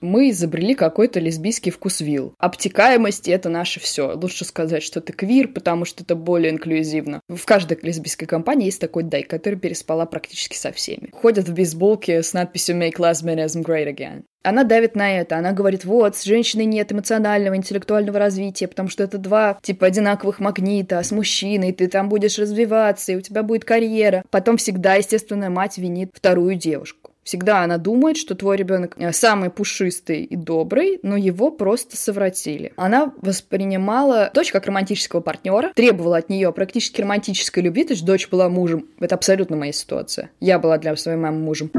Мы изобрели какой-то лесбийский вкус вил. Обтекаемость — это наше все. Лучше сказать, что ты квир, потому что это более инклюзивно. В каждой лесбийской компании есть такой дай, который переспала практически со всеми. Ходят в бейсболке с надписью «Make lesbianism great again». Она давит на это. Она говорит, вот, с женщиной нет эмоционального, интеллектуального развития, потому что это два, типа, одинаковых магнита, с мужчиной ты там будешь развиваться, и у тебя будет карьера. Потом всегда, естественно, мать винит вторую девушку. Всегда она думает, что твой ребенок э, самый пушистый и добрый, но его просто совратили. Она воспринимала дочь как романтического партнера, требовала от нее практически романтической любви, то есть дочь была мужем. Это абсолютно моя ситуация. Я была для своей мамы мужем.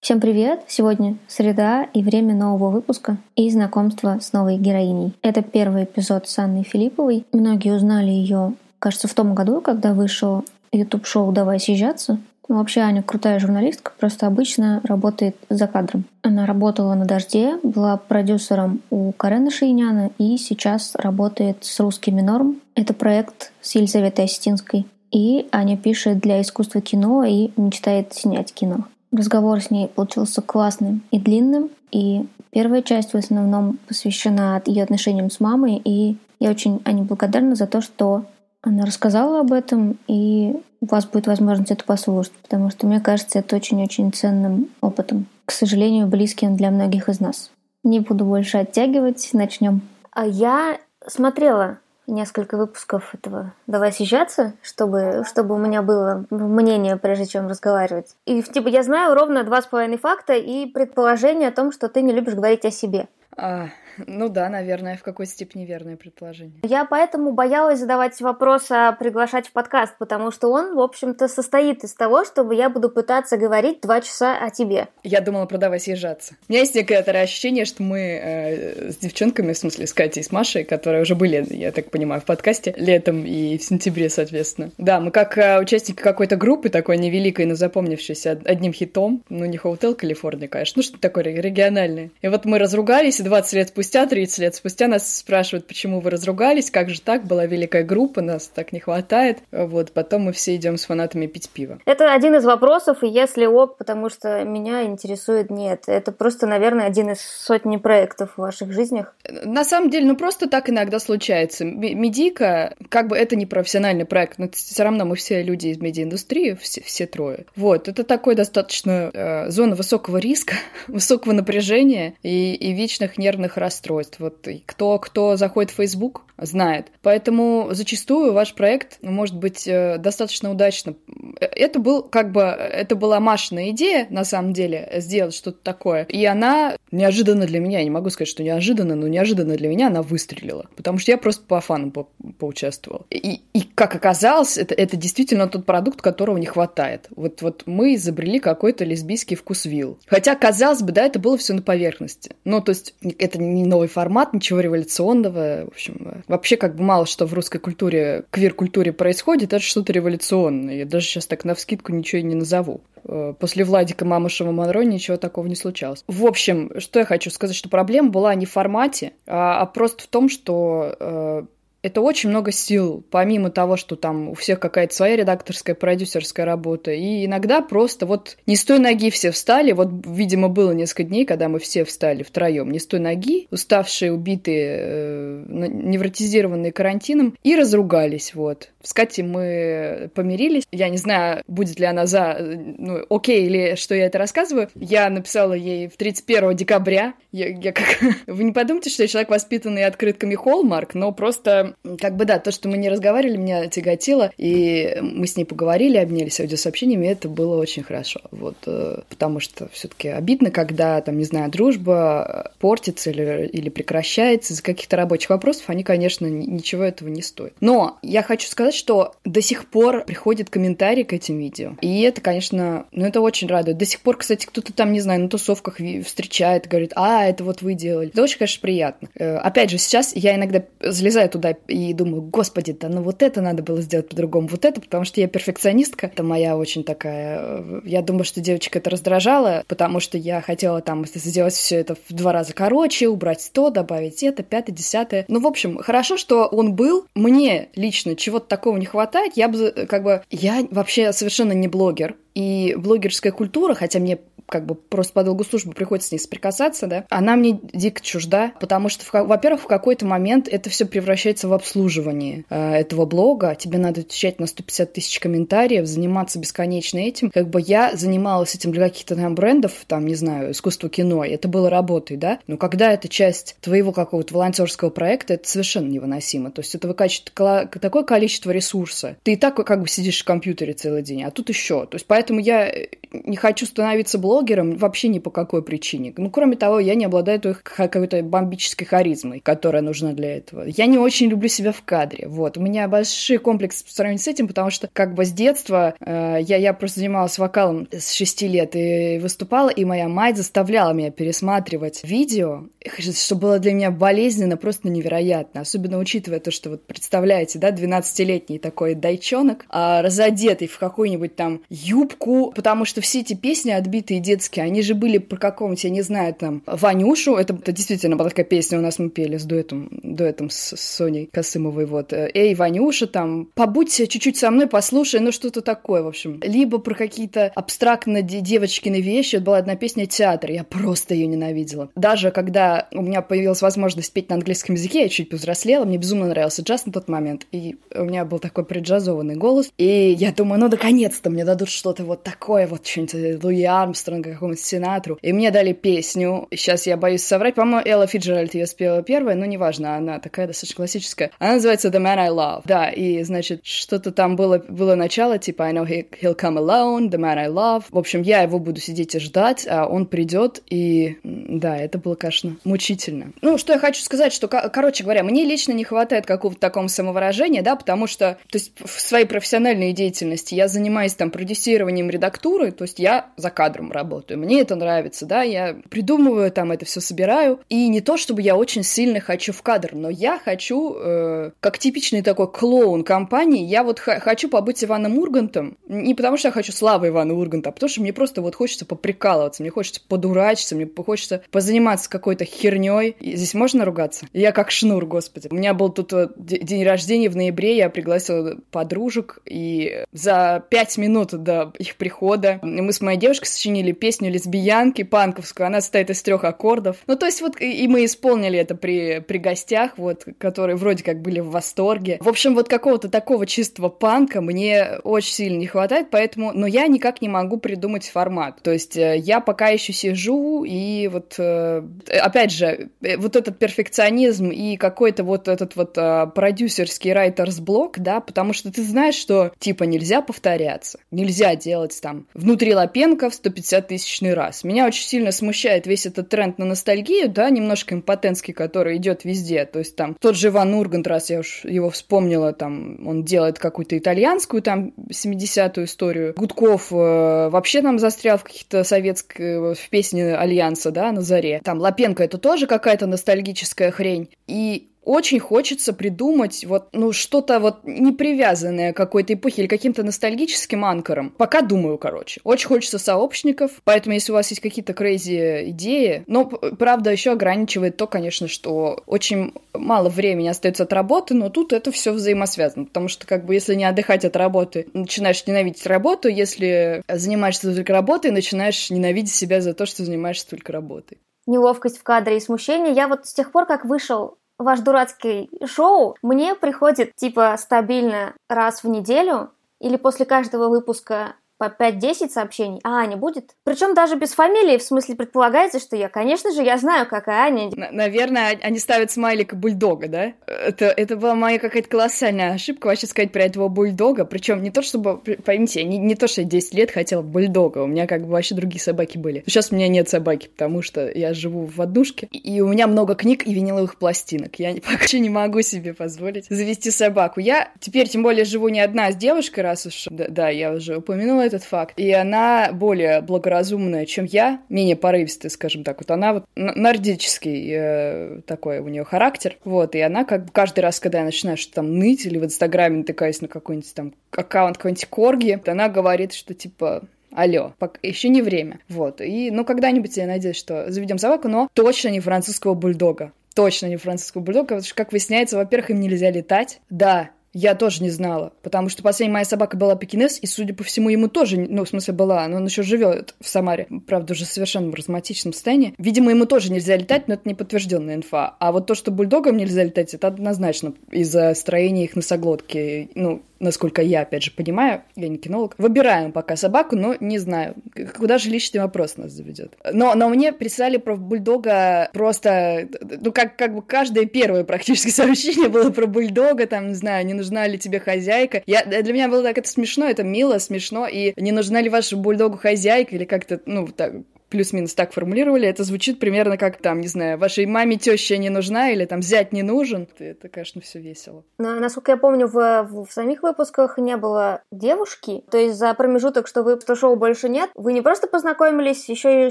Всем привет! Сегодня среда и время нового выпуска и знакомства с новой героиней. Это первый эпизод с Анной Филипповой. Многие узнали ее, кажется, в том году, когда вышел YouTube-шоу «Давай съезжаться». Ну, вообще Аня крутая журналистка, просто обычно работает за кадром. Она работала на «Дожде», была продюсером у Карена Шейняна и сейчас работает с «Русскими норм». Это проект с Елизаветой Осетинской. И Аня пишет для искусства кино и мечтает снять кино. Разговор с ней получился классным и длинным, и первая часть в основном посвящена ее отношениям с мамой, и я очень Ане благодарна за то, что она рассказала об этом, и у вас будет возможность это послушать, потому что, мне кажется, это очень-очень ценным опытом. К сожалению, близким для многих из нас. Не буду больше оттягивать, начнем. А я смотрела несколько выпусков этого «Давай съезжаться», чтобы, чтобы у меня было мнение, прежде чем разговаривать. И типа я знаю ровно два с половиной факта и предположение о том, что ты не любишь говорить о себе. А, ну да, наверное, в какой степени верное предположение. Я поэтому боялась задавать вопрос, а приглашать в подкаст, потому что он, в общем-то, состоит из того, чтобы я буду пытаться говорить два часа о тебе. Я думала про «Давай съезжаться». У меня есть некоторое ощущение, что мы э, с девчонками, в смысле с Катей и с Машей, которые уже были, я так понимаю, в подкасте летом и в сентябре, соответственно. Да, мы как э, участники какой-то группы такой невеликой, но запомнившейся одним хитом, ну не Hotel Калифорния, конечно, ну что такое региональное. И вот мы разругались, и 20 лет спустя спустя, 30 лет спустя нас спрашивают, почему вы разругались, как же так, была великая группа, нас так не хватает. Вот, потом мы все идем с фанатами пить пиво. Это один из вопросов, и если ок, потому что меня интересует нет. Это просто, наверное, один из сотни проектов в ваших жизнях. На самом деле, ну просто так иногда случается. Медика, как бы это не профессиональный проект, но все равно мы все люди из медиаиндустрии, все, все трое. Вот, это такой достаточно э, зона высокого риска, высокого напряжения и, и вечных нервных расстройств расстройств. Вот кто, кто заходит в Facebook, знает. Поэтому зачастую ваш проект может быть э, достаточно удачно. Это был как бы, это была Машина идея, на самом деле, сделать что-то такое. И она неожиданно для меня, я не могу сказать, что неожиданно, но неожиданно для меня она выстрелила. Потому что я просто по фану по поучаствовал. И, и как оказалось, это, это действительно тот продукт, которого не хватает. Вот, вот мы изобрели какой-то лесбийский вкус вил. Хотя, казалось бы, да, это было все на поверхности. Ну, то есть, это не новый формат, ничего революционного. В общем, вообще как бы мало что в русской культуре, квир-культуре происходит, это что-то революционное. Я даже сейчас так на вскидку ничего и не назову. Э, после Владика Мамышева Монро ничего такого не случалось. В общем, что я хочу сказать, что проблема была не в формате, а, а просто в том, что э, это очень много сил, помимо того, что там у всех какая-то своя редакторская, продюсерская работа. И иногда просто вот не с той ноги все встали. Вот, видимо, было несколько дней, когда мы все встали втроем. Не с той ноги, уставшие, убитые, э, невротизированные карантином, и разругались, вот. С Катей мы помирились. Я не знаю, будет ли она за, ну, окей, или что я это рассказываю. Я написала ей в 31 декабря. Я, я как... Вы не подумайте, что я человек, воспитанный открытками Холмарк, но просто, как бы, да, то, что мы не разговаривали, меня тяготило, и мы с ней поговорили, обменялись аудиосообщениями, это было очень хорошо. Вот, э, потому что все таки обидно, когда, там, не знаю, дружба портится или, или прекращается из-за каких-то рабочих вопросов, они, конечно, ничего этого не стоят. Но я хочу сказать, что до сих пор приходят комментарии к этим видео. И это, конечно, ну это очень радует. До сих пор, кстати, кто-то там, не знаю, на тусовках встречает, говорит, а, это вот вы делали. Это очень, конечно, приятно. Э, опять же, сейчас я иногда залезаю туда и думаю, господи, да ну вот это надо было сделать по-другому, вот это, потому что я перфекционистка. Это моя очень такая... Э, я думаю, что девочка это раздражала, потому что я хотела там сделать все это в два раза короче, убрать то, добавить это, пятое, десятое. Ну, в общем, хорошо, что он был. Мне лично чего-то такого не хватает. Я бы, как бы... Я вообще совершенно не блогер. И блогерская культура, хотя мне как бы просто по долгу службы приходится с ней соприкасаться, да, она мне дико чужда, потому что, во-первых, в какой-то момент это все превращается в обслуживание э, этого блога, тебе надо отвечать на 150 тысяч комментариев, заниматься бесконечно этим. Как бы я занималась этим для каких-то там брендов, там, не знаю, искусство кино, это было работой, да, но когда это часть твоего какого-то волонтерского проекта, это совершенно невыносимо. То есть это выкачивает такое количество ресурса. Ты и так как бы сидишь в компьютере целый день, а тут еще. То есть поэтому я не хочу становиться блогером, вообще ни по какой причине. Ну, кроме того, я не обладаю той какой-то бомбической харизмой, которая нужна для этого. Я не очень люблю себя в кадре. Вот. У меня большой комплекс по сравнению с этим, потому что как бы с детства э, я, я просто занималась вокалом с 6 лет и выступала, и моя мать заставляла меня пересматривать видео, что было для меня болезненно, просто невероятно. Особенно учитывая то, что вот представляете, да, 12-летний такой дайчонок, а, разодетый в какую-нибудь там юбку, потому что все эти песни отбитые детские, они же были про какого-нибудь, я не знаю, там, Ванюшу, это, это действительно была такая песня, у нас мы пели с дуэтом, дуэтом с, с Соней Косымовой, вот, «Эй, Ванюша», там, «Побудь чуть-чуть со мной, послушай», ну, что-то такое, в общем. Либо про какие-то абстрактно девочкины вещи, вот была одна песня «Театр», я просто ее ненавидела. Даже когда у меня появилась возможность петь на английском языке, я чуть повзрослела, мне безумно нравился джаз на тот момент, и у меня был такой преджазованный голос, и я думаю, ну, наконец-то мне дадут что-то вот такое, вот что-нибудь Луи Армстронг, Армстронга, какому-нибудь сенатору. И мне дали песню. Сейчас я боюсь соврать. По-моему, Элла Фиджеральд ее спела первая, но неважно, она такая достаточно классическая. Она называется The Man I Love. Да, и, значит, что-то там было, было начало, типа I know he, he'll come alone, The Man I Love. В общем, я его буду сидеть и ждать, а он придет, и да, это было, конечно, мучительно. Ну, что я хочу сказать, что, короче говоря, мне лично не хватает какого-то такого самовыражения, да, потому что, то есть, в своей профессиональной деятельности я занимаюсь там продюсированием редактуры, то есть я за кадром работаю. Мне это нравится, да, я придумываю там это все собираю. И не то, чтобы я очень сильно хочу в кадр, но я хочу, э, как типичный такой клоун компании, я вот хочу побыть Иваном Ургантом. Не потому, что я хочу славы Ивана Урганта, а потому что мне просто вот хочется поприкалываться, мне хочется подурачиться, мне хочется позаниматься какой-то херней. Здесь можно ругаться? Я как шнур, господи. У меня был тут вот день рождения в ноябре, я пригласила подружек, и за пять минут до их прихода мы с моей девушкой сочинили песню лесбиянки панковскую, она состоит из трех аккордов. Ну, то есть вот и мы исполнили это при, при гостях, вот, которые вроде как были в восторге. В общем, вот какого-то такого чистого панка мне очень сильно не хватает, поэтому, но я никак не могу придумать формат. То есть э, я пока еще сижу и вот, э, опять же, э, вот этот перфекционизм и какой-то вот этот вот продюсерский райтерс блок, да, потому что ты знаешь, что типа нельзя повторяться, нельзя делать там внутри Лапенко в 150 50-тысячный раз. Меня очень сильно смущает весь этот тренд на ностальгию, да, немножко импотентский, который идет везде. То есть там тот же Иван Ургант, раз я уж его вспомнила, там он делает какую-то итальянскую там 70-ю историю. Гудков э, вообще там застрял в каких-то советских, э, в песне Альянса, да, на заре. Там Лапенко это тоже какая-то ностальгическая хрень. И очень хочется придумать вот, ну, что-то вот не привязанное к какой-то эпохе или каким-то ностальгическим анкором. Пока думаю, короче. Очень хочется сообщников, поэтому если у вас есть какие-то крейзи идеи, но, правда, еще ограничивает то, конечно, что очень мало времени остается от работы, но тут это все взаимосвязано, потому что, как бы, если не отдыхать от работы, начинаешь ненавидеть работу, если занимаешься только работой, начинаешь ненавидеть себя за то, что занимаешься только работой неловкость в кадре и смущение. Я вот с тех пор, как вышел ваш дурацкий шоу, мне приходит типа стабильно раз в неделю или после каждого выпуска по 5-10 сообщений, а Аня будет? Причем даже без фамилии, в смысле предполагается, что я, конечно же, я знаю, какая Аня. Н- наверное, они ставят смайлик бульдога, да? Это, это была моя какая-то колоссальная ошибка вообще сказать про этого бульдога, причем не то, чтобы, поймите, не, не то, что я 10 лет хотела бульдога, у меня как бы вообще другие собаки были. Сейчас у меня нет собаки, потому что я живу в однушке, и у меня много книг и виниловых пластинок. Я пока не могу себе позволить завести собаку. Я теперь, тем более, живу не одна с девушкой, раз уж, да, да я уже упомянула этот факт. И она более благоразумная, чем я, менее порывистая, скажем так. Вот она вот нордический э, такой у нее характер. Вот, и она как бы каждый раз, когда я начинаю что-то там ныть или в Инстаграме натыкаюсь на какой-нибудь там аккаунт какой-нибудь Корги, она говорит, что типа Алло, пока еще не время. Вот. И, ну, когда-нибудь я надеюсь, что заведем собаку, но точно не французского бульдога. Точно не французского бульдога, потому что, как выясняется, во-первых, им нельзя летать. Да, я тоже не знала, потому что последняя моя собака была пекинес, и, судя по всему, ему тоже, ну, в смысле, была, но он еще живет в Самаре, правда, уже в совершенно маразматичном состоянии. Видимо, ему тоже нельзя летать, но это не подтвержденная инфа. А вот то, что бульдогам нельзя летать, это однозначно из-за строения их носоглотки, ну, насколько я, опять же, понимаю, я не кинолог, выбираем пока собаку, но не знаю, куда же личный вопрос нас заведет. Но, но мне прислали про бульдога просто, ну, как, как бы каждое первое практически сообщение было про бульдога, там, не знаю, не нужна ли тебе хозяйка. Я, для меня было так, это смешно, это мило, смешно, и не нужна ли вашему бульдогу хозяйка, или как-то, ну, так, плюс-минус так формулировали, это звучит примерно как там, не знаю, вашей маме теща не нужна или там зять не нужен. Это, конечно, все весело. Но, насколько я помню, в, в, в самих выпусках не было девушки, то есть за промежуток, что вы что шоу больше нет, вы не просто познакомились, еще и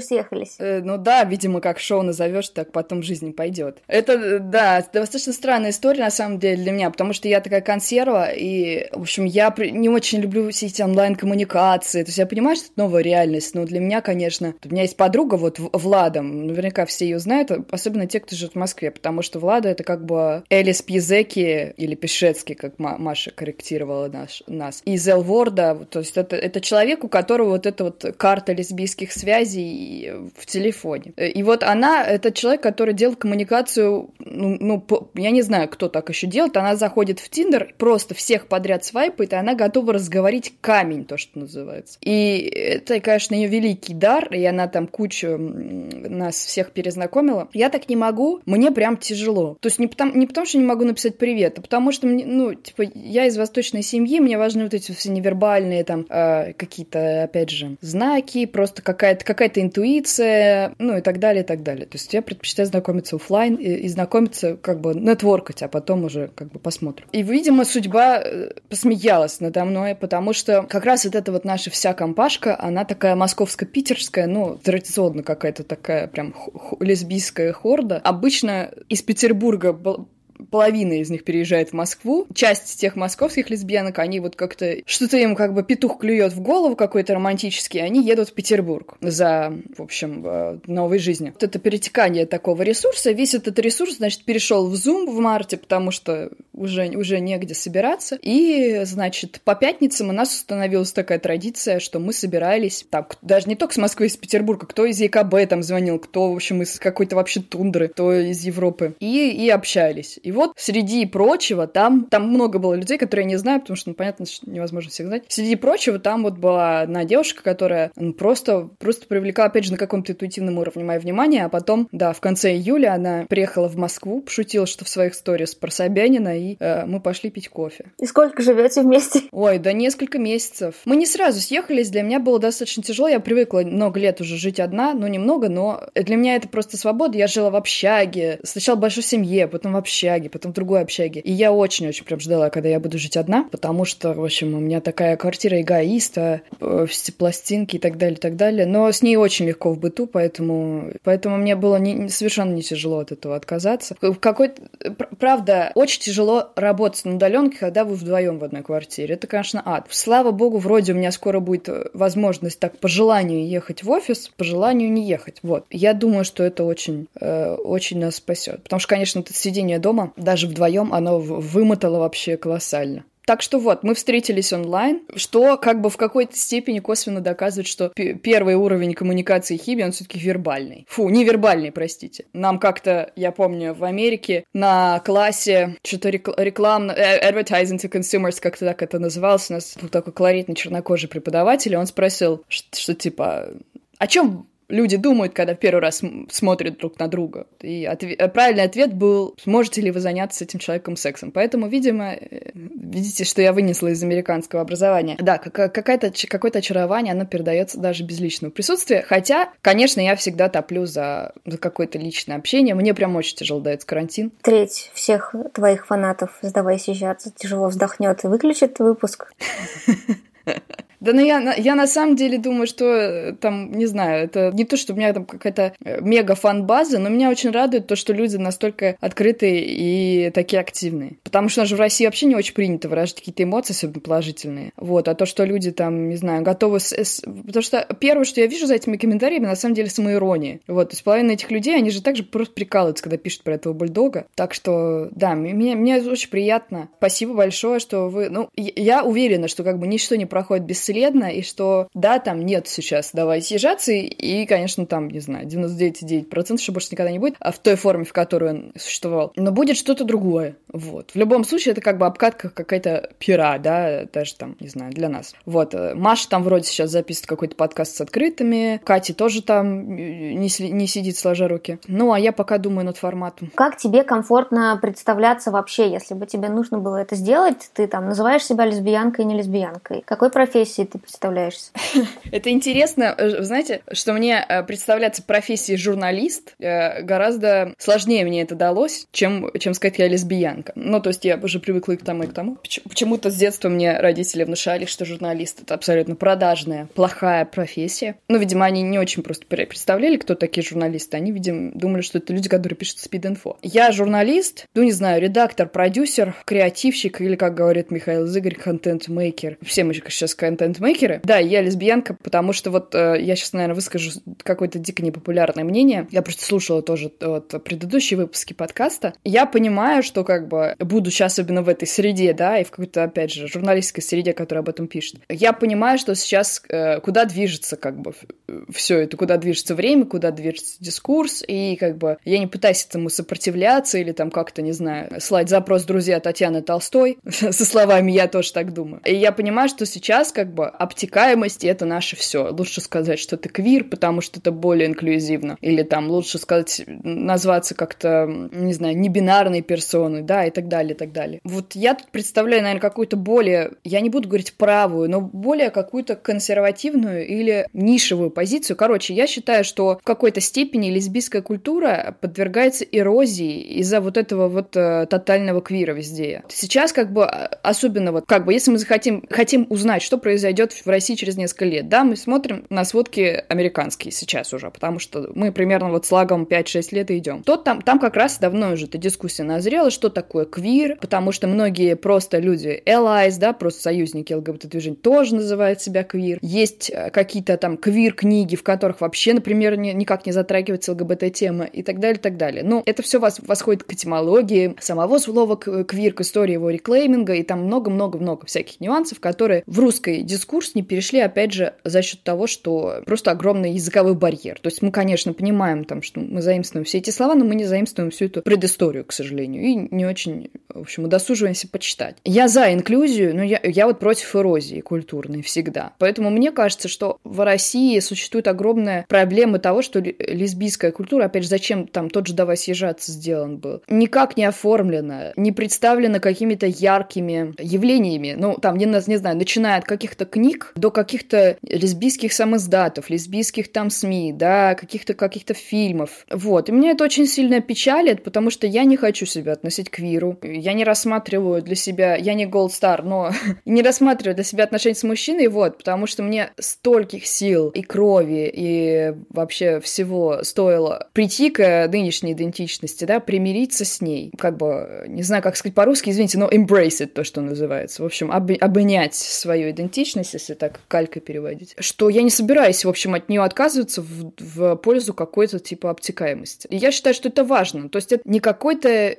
съехались. Э, ну да, видимо, как шоу назовешь, так потом в жизни пойдет. Это, да, достаточно странная история на самом деле для меня, потому что я такая консерва, и, в общем, я не очень люблю все эти онлайн-коммуникации, то есть я понимаю, что это новая реальность, но для меня, конечно, у меня есть подруга, вот Влада, наверняка все ее знают, особенно те, кто живет в Москве, потому что Влада это как бы Элис Пьезеки или Пешецкий, как Маша корректировала наш, нас, из Элворда, то есть это, это человек, у которого вот эта вот карта лесбийских связей в телефоне. И вот она, это человек, который делает коммуникацию, ну, ну по, я не знаю, кто так еще делает, она заходит в Тиндер, просто всех подряд свайпает, и она готова разговорить камень, то, что называется. И это, конечно, ее великий дар, и она там кучу нас всех перезнакомила. Я так не могу, мне прям тяжело. То есть не потому, не потому что не могу написать привет, а потому что, мне, ну, типа, я из восточной семьи, мне важны вот эти все невербальные там э, какие-то, опять же, знаки, просто какая-то какая интуиция, ну и так далее, и так далее. То есть я предпочитаю знакомиться офлайн и, и знакомиться, как бы, нетворкать, а потом уже как бы посмотрим. И, видимо, судьба э, посмеялась надо мной, потому что как раз вот эта вот наша вся компашка, она такая московско-питерская, ну, традиционно какая-то такая прям лесбийская хорда. Обычно из Петербурга половина из них переезжает в Москву. Часть тех московских лесбиянок, они вот как-то... Что-то им как бы петух клюет в голову какой-то романтический, они едут в Петербург за, в общем, э, новой жизнью. Вот это перетекание такого ресурса, весь этот ресурс, значит, перешел в Zoom в марте, потому что уже, уже негде собираться. И, значит, по пятницам у нас установилась такая традиция, что мы собирались, там, даже не только с Москвы, из Петербурга, кто из ЕКБ там звонил, кто, в общем, из какой-то вообще тундры, кто из Европы. И, и общались. И вот среди прочего там, там много было людей, которые я не знаю, потому что, ну, понятно, что невозможно всех знать. Среди прочего там вот была одна девушка, которая ну, просто, просто привлекла, опять же, на каком-то интуитивном уровне мое внимание, а потом, да, в конце июля она приехала в Москву, пошутила, что в своих сторис про Собянина, и э, мы пошли пить кофе. И сколько живете вместе? Ой, да несколько месяцев. Мы не сразу съехались, для меня было достаточно тяжело, я привыкла много лет уже жить одна, ну немного, но для меня это просто свобода. Я жила в общаге, сначала в большой семье, потом в общаге, потом в другой общаге. И я очень-очень прям ждала, когда я буду жить одна, потому что, в общем, у меня такая квартира эгоиста, э, все пластинки и так далее, и так далее. Но с ней очень легко в быту, поэтому, поэтому мне было не, совершенно не тяжело от этого отказаться. В какой правда, очень тяжело работать на удаленке, когда вы вдвоем в одной квартире. Это, конечно, ад. Слава богу, вроде у меня скоро будет э, возможность так по желанию ехать в офис, по желанию не ехать. Вот. Я думаю, что это очень, э, очень нас спасет. Потому что, конечно, это сидение дома даже вдвоем оно вымотало вообще колоссально. Так что вот, мы встретились онлайн, что как бы в какой-то степени косвенно доказывает, что первый уровень коммуникации Хиби, он все-таки вербальный. Фу, невербальный, простите. Нам как-то, я помню, в Америке на классе что-то рекламно, э, advertising to consumers, как-то так это называлось, у нас был такой колоритный чернокожий преподаватель, и он спросил, что, что типа, о чем люди думают, когда первый раз смотрят друг на друга. И ответ, э, правильный ответ был, сможете ли вы заняться с этим человеком сексом. Поэтому, видимо, э, видите, что я вынесла из американского образования. Да, какая-то, какое-то очарование, оно передается даже без личного присутствия. Хотя, конечно, я всегда топлю за, за какое-то личное общение. Мне прям очень тяжело дается карантин. Треть всех твоих фанатов, сдавай сейчас, тяжело вздохнет и выключит выпуск. Да, но я, я на самом деле думаю, что э, там, не знаю, это не то, что у меня там какая-то э, мега фан-база, но меня очень радует то, что люди настолько открытые и такие активные. Потому что у нас же в России вообще не очень принято выражать какие-то эмоции, особенно положительные. Вот, а то, что люди там, не знаю, готовы... С, с... Потому что первое, что я вижу за этими комментариями, на самом деле, самоирония. Вот, то есть половина этих людей, они же также просто прикалываются, когда пишут про этого бульдога. Так что, да, мне, мне очень приятно. Спасибо большое, что вы... Ну, я уверена, что как бы ничто не проходит бесследно, и что, да, там нет сейчас давай съезжаться, и, конечно, там, не знаю, 99,9% что больше никогда не будет, а в той форме, в которой он существовал. Но будет что-то другое. Вот. В любом случае, это как бы обкатка какая-то пера, да, даже там, не знаю, для нас. Вот. Э, Маша там вроде сейчас записывает какой-то подкаст с открытыми, Катя тоже там э, не, не сидит сложа руки. Ну, а я пока думаю над форматом. Как тебе комфортно представляться вообще, если бы тебе нужно было это сделать? Ты там называешь себя лесбиянкой, не лесбиянкой? Какой профессии ты представляешься? Это интересно. Э, знаете, что мне представляться профессией журналист гораздо сложнее мне это далось, чем, чем сказать я лесбиянка. Ну, то есть я уже привыкла и к тому, и к тому. Почему-то с детства мне родители внушали, что журналист — это абсолютно продажная, плохая профессия. Ну, видимо, они не очень просто представляли, кто такие журналисты. Они, видимо, думали, что это люди, которые пишут спид-инфо. Я журналист, ну, не знаю, редактор, продюсер, креативщик или, как говорит Михаил Зыгорь, контент-мейкер. Все мы сейчас контент-мейкеры. Да, я лесбиянка, потому что вот э, я сейчас, наверное, выскажу какое-то дико непопулярное мнение. Я просто слушала тоже вот, предыдущие выпуски подкаста. Я понимаю, что как бы, будучи особенно в этой среде, да, и в какой-то, опять же, журналистской среде, которая об этом пишет, я понимаю, что сейчас э, куда движется как бы все это, куда движется время, куда движется дискурс, и как бы я не пытаюсь этому сопротивляться или там как-то, не знаю, слать запрос друзья Татьяны Толстой со словами «я тоже так думаю». И я понимаю, что сейчас как бы обтекаемость — это наше все. Лучше сказать, что ты квир, потому что это более инклюзивно. Или там лучше сказать, назваться как-то, не знаю, небинарной персоной, да, и так далее, и так далее. Вот я тут представляю, наверное, какую-то более, я не буду говорить правую, но более какую-то консервативную или нишевую позицию. Короче, я считаю, что в какой-то степени лесбийская культура подвергается эрозии из-за вот этого вот э, тотального квира везде. Сейчас как бы а, особенно вот как бы если мы захотим хотим узнать, что произойдет в России через несколько лет, да, мы смотрим на сводки американские сейчас уже, потому что мы примерно вот с лагом 5-6 лет идем. То там, там как раз давно уже эта дискуссия назрела, что такое квир, потому что многие просто люди allies, да, просто союзники ЛГБТ-движения тоже называют себя квир. Есть э, какие-то там квир-книги, в которых вообще, например, не, никак не затрагивается ЛГБТ-тема и так далее, и так далее. Но это все вас, восходит к этимологии самого слова квир, к истории его реклейминга, и там много-много-много всяких нюансов, которые в русский дискурс не перешли, опять же, за счет того, что просто огромный языковой барьер. То есть мы, конечно, понимаем там, что мы заимствуем все эти слова, но мы не заимствуем всю эту предысторию, к сожалению, и не очень, в общем, удосуживаемся почитать. Я за инклюзию, но я, я вот против эрозии культурной всегда. Поэтому мне кажется, что в России существует огромная проблема того, что лесбийская культура, опять же, зачем там тот же «Давай съезжаться» сделан был, никак не оформлена, не представлена какими-то яркими явлениями. Ну, там, не, не знаю, начиная от каких-то книг до каких-то лесбийских самоздатов, лесбийских там СМИ, да, каких-то каких-то фильмов. Вот. И меня это очень сильно печалит, потому что я не хочу себя относить к виру. Я не рассматриваю для себя, я не Gold Star, но не рассматриваю для себя отношения с мужчиной, вот, потому что мне стольких сил и крови, и вообще всего стоило прийти к нынешней идентичности, да, примириться с ней. Как бы, не знаю, как сказать по-русски, извините, но embrace it, то, что называется. В общем, об, обнять свою идентичность, если так калькой переводить. Что я не собираюсь, в общем, от нее отказываться в, в пользу какой-то типа обтекаемости. И я считаю, что это важно. То есть это не какой-то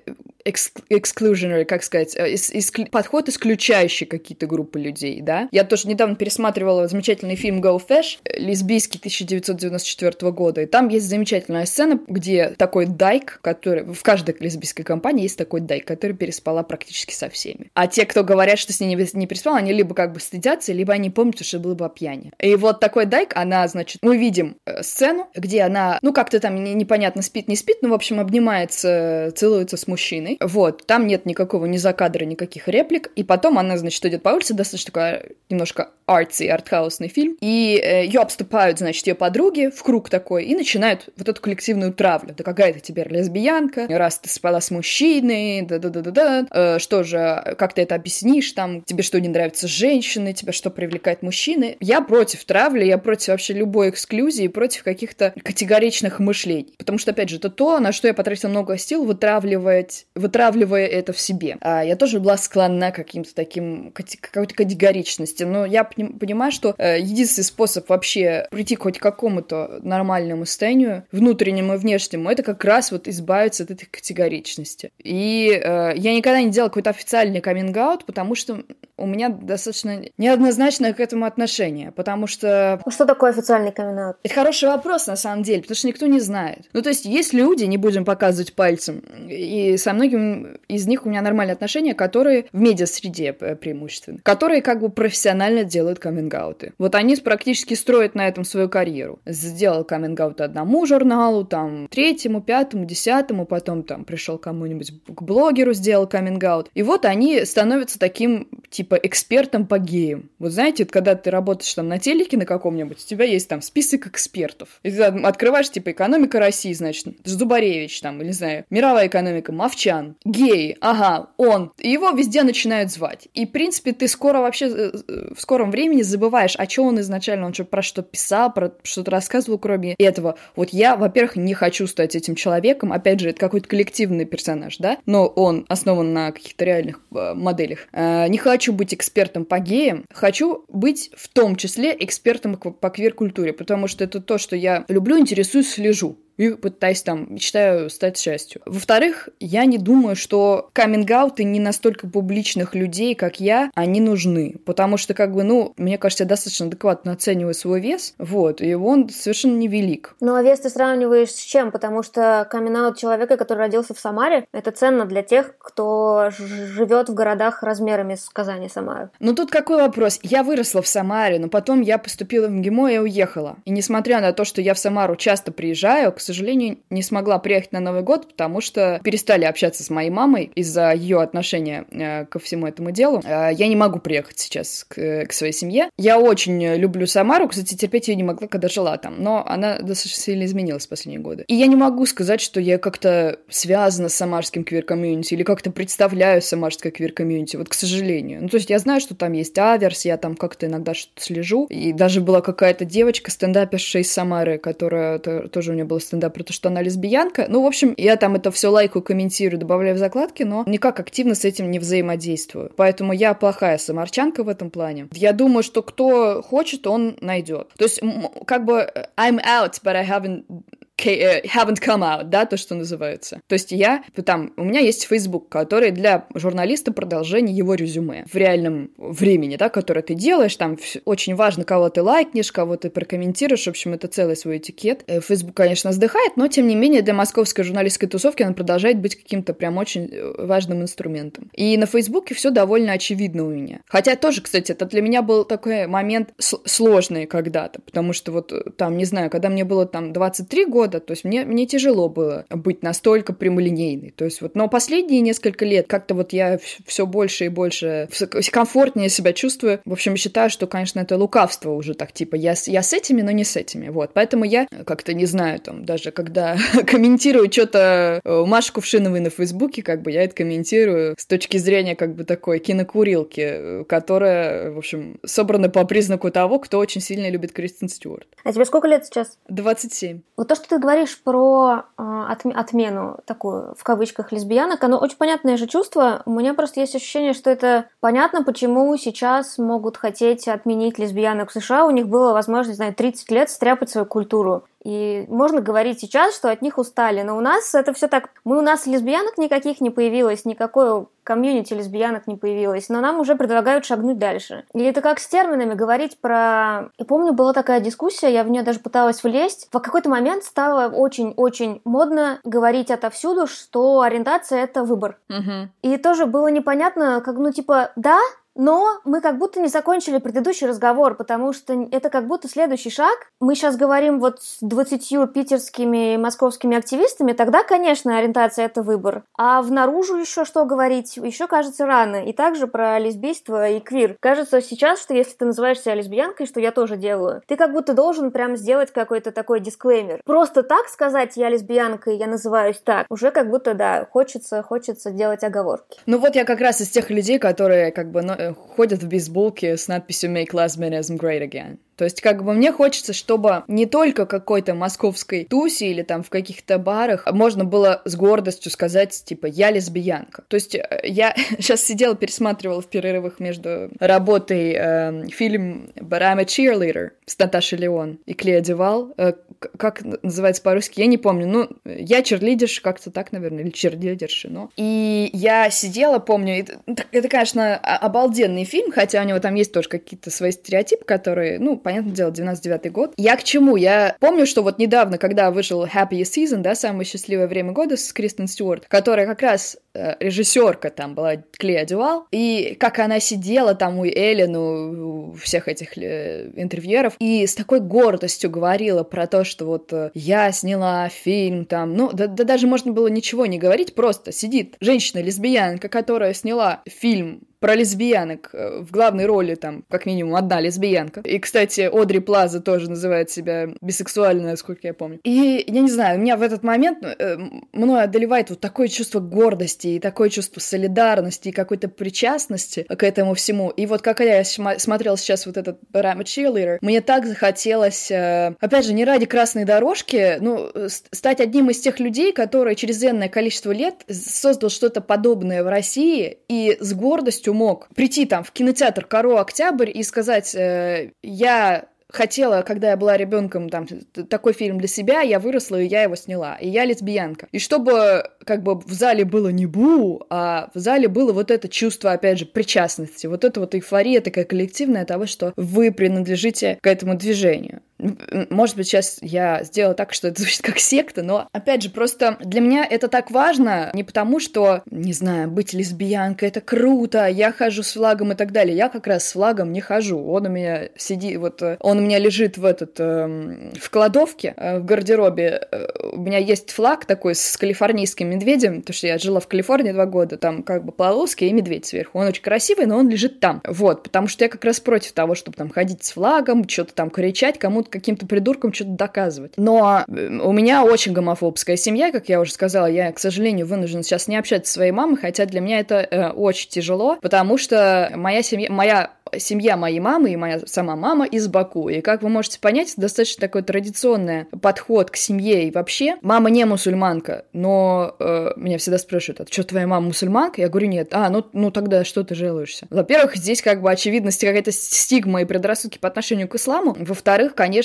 exclusionary, как сказать, э, ис- подход, исключающий какие-то группы людей, да. Я тоже недавно пересматривала замечательный фильм Go Fish, э, лесбийский 1994 года, и там есть замечательная сцена, где такой дайк, который... В каждой лесбийской компании есть такой дайк, который переспала практически со всеми. А те, кто говорят, что с ней не, не переспал, они либо как бы стыдятся, либо они помнят, что было бы о пьяни. И вот такой дайк, она, значит, мы видим э, сцену, где она, ну, как-то там непонятно спит, не спит, ну, в общем, обнимается, целуется с мужчиной, вот, там нет никакого ни закадра, никаких реплик, и потом она, значит, идет по улице, достаточно такая немножко артси, артхаусный фильм, и э, ее обступают, значит, ее подруги в круг такой, и начинают вот эту коллективную травлю. Да какая ты теперь лесбиянка, раз ты спала с мужчиной, да-да-да-да-да, э, что же, как ты это объяснишь, там, тебе что, не нравятся женщины, тебя что привлекает мужчины? Я против травли, я против вообще любой эксклюзии, против каких-то категоричных мышлений. Потому что, опять же, это то, на что я потратила много сил, вытравливать, вытравливая это в себе. А я тоже была склонна к каким-то таким, какой-то категоричности. Но я понимаю, что э, единственный способ вообще прийти к хоть какому-то нормальному состоянию, внутреннему и внешнему, это как раз вот избавиться от этой категоричности. И э, я никогда не делала какой-то официальный каминг-аут, потому что у меня достаточно неоднозначное к этому отношение, потому что... Что такое официальный камин Это хороший вопрос, на самом деле, потому что никто не знает. Ну, то есть есть люди, не будем показывать пальцем, и со многими из них у меня нормальные отношения, которые в медиа-среде преимущественно, которые как бы профессионально делают каминг -ауты. Вот они практически строят на этом свою карьеру. Сделал каминг одному журналу, там, третьему, пятому, десятому, потом там пришел кому-нибудь к блогеру, сделал каминг -аут. И вот они становятся таким, типа, типа экспертом по геям. Вот знаете, когда ты работаешь там на телеке на каком-нибудь, у тебя есть там список экспертов. И ты открываешь, типа, экономика России, значит, Зубаревич там, или не знаю, мировая экономика, Мовчан, геи, ага, он. И его везде начинают звать. И, в принципе, ты скоро вообще, э, э, в скором времени забываешь, а что он изначально, он что, про что писал, про что-то рассказывал, кроме этого. Вот я, во-первых, не хочу стать этим человеком, опять же, это какой-то коллективный персонаж, да, но он основан на каких-то реальных э, моделях. Не хочу быть экспертом по геям, хочу быть в том числе экспертом по квир-культуре, потому что это то, что я люблю, интересуюсь, слежу и пытаюсь там, мечтаю стать счастью. Во-вторых, я не думаю, что каминг не настолько публичных людей, как я, они нужны. Потому что, как бы, ну, мне кажется, я достаточно адекватно оцениваю свой вес, вот, и он совершенно невелик. Ну, а вес ты сравниваешь с чем? Потому что coming человека, который родился в Самаре, это ценно для тех, кто живет в городах размерами с Казани, Самара. Ну, тут какой вопрос? Я выросла в Самаре, но потом я поступила в МГИМО и уехала. И несмотря на то, что я в Самару часто приезжаю, к сожалению, не смогла приехать на Новый год, потому что перестали общаться с моей мамой из-за ее отношения э, ко всему этому делу. Э, я не могу приехать сейчас к, к своей семье. Я очень люблю Самару, кстати, терпеть ее не могла, когда жила там, но она достаточно сильно изменилась в последние годы. И я не могу сказать, что я как-то связана с самарским квир-комьюнити или как-то представляю самарское квир-комьюнити, вот к сожалению. Ну, то есть я знаю, что там есть аверс, я там как-то иногда что-то слежу, и даже была какая-то девочка, стендаперша из Самары, которая тоже у нее был стендап да, про то, что она лесбиянка. Ну, в общем, я там это все лайкаю, комментирую, добавляю в закладки, но никак активно с этим не взаимодействую. Поэтому я плохая самарчанка в этом плане. Я думаю, что кто хочет, он найдет. То есть, как бы, I'm out, but I haven't Э, haven't come out, да, то, что называется. То есть я, там, у меня есть Facebook, который для журналиста продолжение его резюме в реальном времени, да, которое ты делаешь, там очень важно, кого ты лайкнешь, кого ты прокомментируешь, в общем, это целый свой этикет. Э, Facebook, конечно, вздыхает, но, тем не менее, для московской журналистской тусовки он продолжает быть каким-то прям очень э, важным инструментом. И на Фейсбуке все довольно очевидно у меня. Хотя тоже, кстати, это для меня был такой момент сложный когда-то, потому что вот там, не знаю, когда мне было там 23 года, года, то есть мне, мне тяжело было быть настолько прямолинейной. То есть вот, но последние несколько лет как-то вот я все больше и больше комфортнее себя чувствую. В общем, считаю, что, конечно, это лукавство уже так, типа, я, я с этими, но не с этими, вот. Поэтому я как-то не знаю, там, даже когда комментирую что-то э, Маши Кувшиновой на Фейсбуке, как бы я это комментирую с точки зрения как бы такой кинокурилки, э, которая, в общем, собрана по признаку того, кто очень сильно любит Кристин Стюарт. А тебе сколько лет сейчас? 27. Вот то, что ты ты говоришь про э, отмену такую, в кавычках, лесбиянок, оно очень понятное же чувство. У меня просто есть ощущение, что это понятно, почему сейчас могут хотеть отменить лесбиянок в США. У них было возможность, знаю, 30 лет стряпать свою культуру. И можно говорить сейчас, что от них устали, но у нас это все так... Мы у нас лесбиянок никаких не появилось, никакой комьюнити лесбиянок не появилось, но нам уже предлагают шагнуть дальше. И это как с терминами говорить про... Я помню, была такая дискуссия, я в нее даже пыталась влезть. В какой-то момент стало очень-очень модно говорить отовсюду, что ориентация — это выбор. Угу. И тоже было непонятно, как, ну, типа, да, Но мы как будто не закончили предыдущий разговор, потому что это как будто следующий шаг. Мы сейчас говорим вот с 20 питерскими и московскими активистами, тогда, конечно, ориентация — это выбор. А в наружу еще что говорить? Еще, кажется, рано. И также про лесбийство и квир. Кажется сейчас, что если ты называешь себя лесбиянкой, что я тоже делаю, ты как будто должен прям сделать какой-то такой дисклеймер. Просто так сказать «я лесбиянка» и «я называюсь так», уже как будто, да, хочется, хочется делать оговорки. Ну вот я как раз из тех людей, которые как бы э, ходят в бейсболке с надписью «Make lesbianism great again». То есть, как бы мне хочется, чтобы не только какой-то московской тусе или там в каких-то барах можно было с гордостью сказать, типа, я лесбиянка. То есть, э, я сейчас сидела, пересматривала в перерывах между работой э, фильм «But I'm a Cheerleader» с Наташей Леон и Клея Девал. Э, как называется по-русски, я не помню. Ну, я черлидерша, как-то так, наверное, или черлидерша, но... И я сидела, помню, это, это, конечно, обалденный фильм, хотя у него там есть тоже какие-то свои стереотипы, которые, ну, понятное дело, 99 год. Я к чему? Я помню, что вот недавно, когда вышел Happy Season, да, самое счастливое время года с Кристен Стюарт, которая как раз э, режиссерка там была Клея Дювал, и как она сидела там у Эллен, у всех этих э, интервьюеров, и с такой гордостью говорила про то, что вот э, я сняла фильм там, ну, да, да даже можно было ничего не говорить, просто сидит женщина-лесбиянка, которая сняла фильм про лесбиянок э, в главной роли там как минимум одна лесбиянка. И, кстати, Одри Плаза тоже называет себя бисексуальной, насколько я помню. И я не знаю, у меня в этот момент э, мной одолевает вот такое чувство гордости и такое чувство солидарности и какой-то причастности к этому всему. И вот как я смотрела сейчас вот этот I'm a Cheerleader, мне так захотелось, э, опять же, не ради красной дорожки, ну, стать одним из тех людей, которые через энное количество лет создал что-то подобное в России и с гордостью полностью мог прийти там в кинотеатр Каро Октябрь и сказать, э, я хотела, когда я была ребенком, там, такой фильм для себя, я выросла, и я его сняла. И я лесбиянка. И чтобы, как бы, в зале было не бу, а в зале было вот это чувство, опять же, причастности, вот это вот эйфория такая коллективная того, что вы принадлежите к этому движению. Может быть, сейчас я сделала так, что это звучит как секта, но, опять же, просто для меня это так важно не потому, что, не знаю, быть лесбиянкой — это круто, я хожу с флагом и так далее. Я как раз с флагом не хожу. Он у меня сидит, вот, он у меня лежит в этот, э, в кладовке, э, в гардеробе. Э, у меня есть флаг такой с калифорнийским медведем, потому что я жила в Калифорнии два года, там как бы полоски и медведь сверху. Он очень красивый, но он лежит там. Вот, потому что я как раз против того, чтобы там ходить с флагом, что-то там кричать, кому-то будут каким-то придуркам что-то доказывать. Но э, у меня очень гомофобская семья, как я уже сказала. Я, к сожалению, вынуждена сейчас не общаться со своей мамой, хотя для меня это э, очень тяжело, потому что моя семья, моя семья моей мамы и моя сама мама из Баку. И как вы можете понять, достаточно такой традиционный подход к семье и вообще. Мама не мусульманка, но э, меня всегда спрашивают, а что, твоя мама мусульманка? Я говорю, нет. А, ну, ну тогда что ты жалуешься? Во-первых, здесь как бы очевидность какая-то стигма и предрассудки по отношению к исламу. Во-вторых, конечно,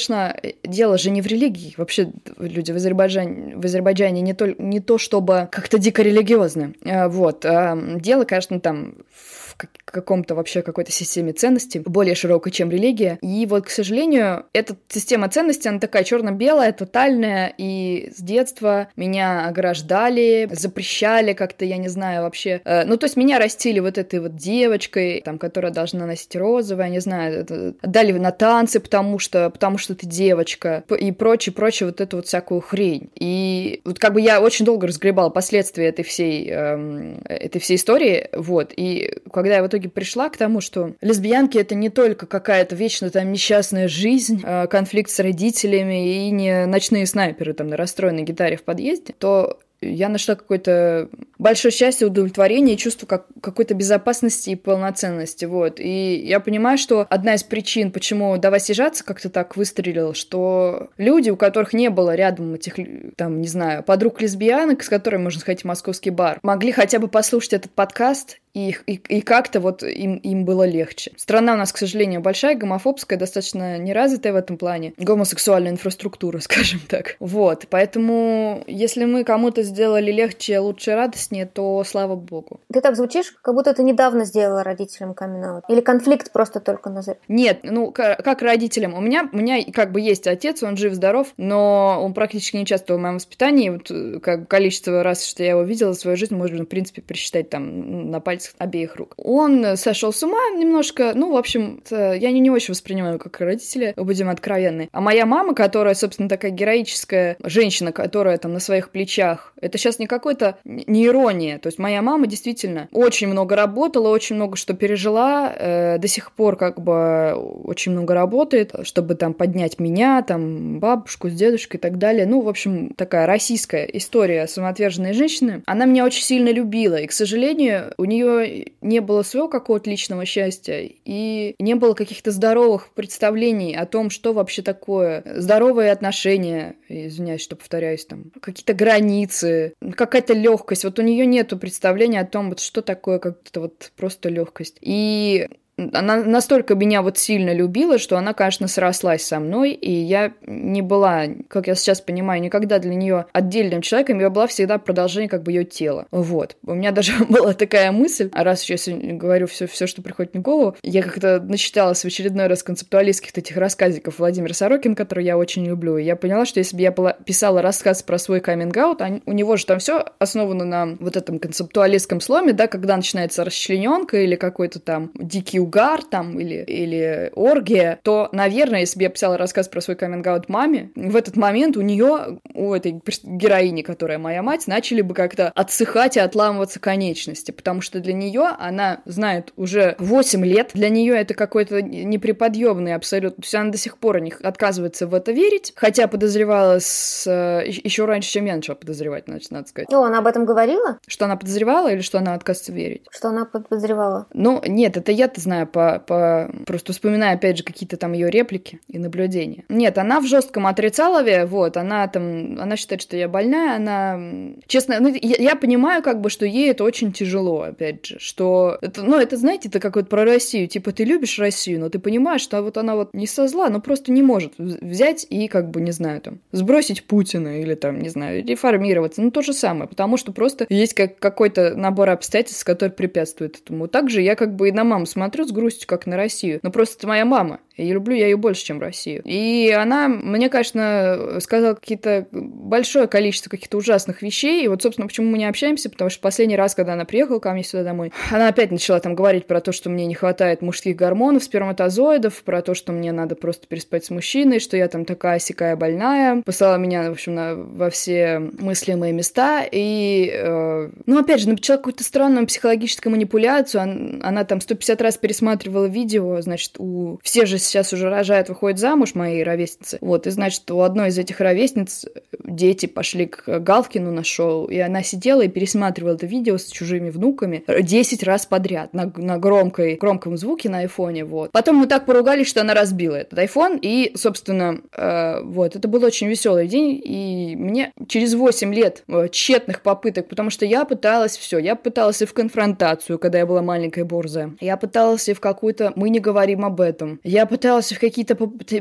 дело же не в религии. Вообще люди в Азербайджане, в Азербайджане не то, не то чтобы как-то дико религиозны. Э, вот. Э, дело, конечно, там в каком-то вообще какой-то системе ценностей, более широкой, чем религия. И вот, к сожалению, эта система ценностей, она такая черно-белая, тотальная, и с детства меня ограждали, запрещали как-то, я не знаю, вообще. Э, ну, то есть меня растили вот этой вот девочкой, там, которая должна носить розовое, не знаю, дали на танцы, потому что, потому что ты девочка, и прочее, прочее, вот эту вот всякую хрень. И вот как бы я очень долго разгребала последствия этой всей, эм, этой всей истории, вот, и когда я в итоге пришла к тому, что лесбиянки это не только какая-то вечно там несчастная жизнь, а конфликт с родителями и не ночные снайперы там на расстроенной гитаре в подъезде, то я нашла какое-то большое счастье, удовлетворение и чувство как, какой-то безопасности и полноценности, вот. И я понимаю, что одна из причин, почему «Давай съезжаться» как-то так выстрелил, что люди, у которых не было рядом этих, там, не знаю, подруг-лесбиянок, с которыми можно сходить в московский бар, могли хотя бы послушать этот подкаст и, и, и как-то вот им, им было легче. Страна у нас, к сожалению, большая, гомофобская, достаточно неразвитая в этом плане. Гомосексуальная инфраструктура, скажем так. Вот, поэтому если мы кому-то сделали легче, лучше, радость, уместнее, то слава богу. Ты так звучишь, как будто ты недавно сделала родителям камин Или конфликт просто только назад? Нет, ну, как родителям. У меня, у меня как бы есть отец, он жив-здоров, но он практически не участвовал в моем воспитании. Вот, как количество раз, что я его видела в свою жизнь, можно, в принципе, пересчитать там на пальцах обеих рук. Он сошел с ума немножко, ну, в общем, я не, не очень воспринимаю как родители, будем откровенны. А моя мама, которая, собственно, такая героическая женщина, которая там на своих плечах, это сейчас не какой-то не ирония. То есть моя мама действительно очень много работала, очень много что пережила, э, до сих пор как бы очень много работает, чтобы там поднять меня, там бабушку с дедушкой и так далее. Ну, в общем, такая российская история самоотверженной женщины. Она меня очень сильно любила, и, к сожалению, у нее не было своего какого-то личного счастья, и не было каких-то здоровых представлений о том, что вообще такое здоровые отношения, извиняюсь, что повторяюсь, там, какие-то границы, какая-то легкость. Вот у нее нету представления о том, вот что такое как-то вот просто легкость. И она настолько меня вот сильно любила, что она, конечно, срослась со мной, и я не была, как я сейчас понимаю, никогда для нее отдельным человеком, я была всегда продолжение как бы ее тела. Вот. У меня даже была такая мысль, а раз сейчас говорю все, все, что приходит в голову, я как-то начиталась в очередной раз концептуалистских этих рассказиков Владимира Сорокина, который я очень люблю, и я поняла, что если бы я писала рассказ про свой каминг-аут, у него же там все основано на вот этом концептуалистском сломе, да, когда начинается расчлененка или какой-то там дикий угар там или, или оргия, то, наверное, если бы я писала рассказ про свой каминг маме, в этот момент у нее, у этой героини, которая моя мать, начали бы как-то отсыхать и отламываться конечности, потому что для нее она знает уже 8 лет, для нее это какой-то неприподъемный абсолютно, то есть она до сих пор не отказывается в это верить, хотя подозревала с... Э, еще раньше, чем я начала подозревать, значит, надо сказать. Ну, она об этом говорила? Что она подозревала или что она отказывается верить? Что она подозревала. Ну, нет, это я-то знаю знаю, по, по... просто вспоминая, опять же, какие-то там ее реплики и наблюдения. Нет, она в жестком отрицалове, вот, она там, она считает, что я больная, она, честно, ну, я, я понимаю, как бы, что ей это очень тяжело, опять же, что, это, ну, это, знаете, это как вот про Россию, типа, ты любишь Россию, но ты понимаешь, что вот она вот не со зла, но просто не может взять и, как бы, не знаю, там, сбросить Путина или там, не знаю, реформироваться, ну, то же самое, потому что просто есть как какой-то набор обстоятельств, который препятствует этому. Также я как бы и на маму смотрю с грустью, как на Россию. Но просто это моя мама. И люблю я ее больше, чем Россию. И она мне, конечно, сказала какие-то большое количество каких-то ужасных вещей. И вот, собственно, почему мы не общаемся, потому что последний раз, когда она приехала ко мне сюда домой, она опять начала там говорить про то, что мне не хватает мужских гормонов, сперматозоидов, про то, что мне надо просто переспать с мужчиной, что я там такая сякая больная. Послала меня, в общем, на, во все мыслимые места. И, э, ну, опять же, начала какую-то странную психологическую манипуляцию. Она, она там 150 раз пересматривала видео, значит, у... Все же сейчас уже рожают, выходят замуж, мои ровесницы. Вот, и значит, у одной из этих ровесниц дети пошли к Галкину на шоу, и она сидела и пересматривала это видео с чужими внуками 10 раз подряд на, на громкой, громком звуке на айфоне, вот. Потом мы так поругались, что она разбила этот айфон, и, собственно, э, вот, это был очень веселый день, и мне через 8 лет э, тщетных попыток, потому что я пыталась все, я пыталась и в конфронтацию, когда я была маленькой борзая, я пыталась и в какую-то «мы не говорим об этом», я пыталась в какие-то,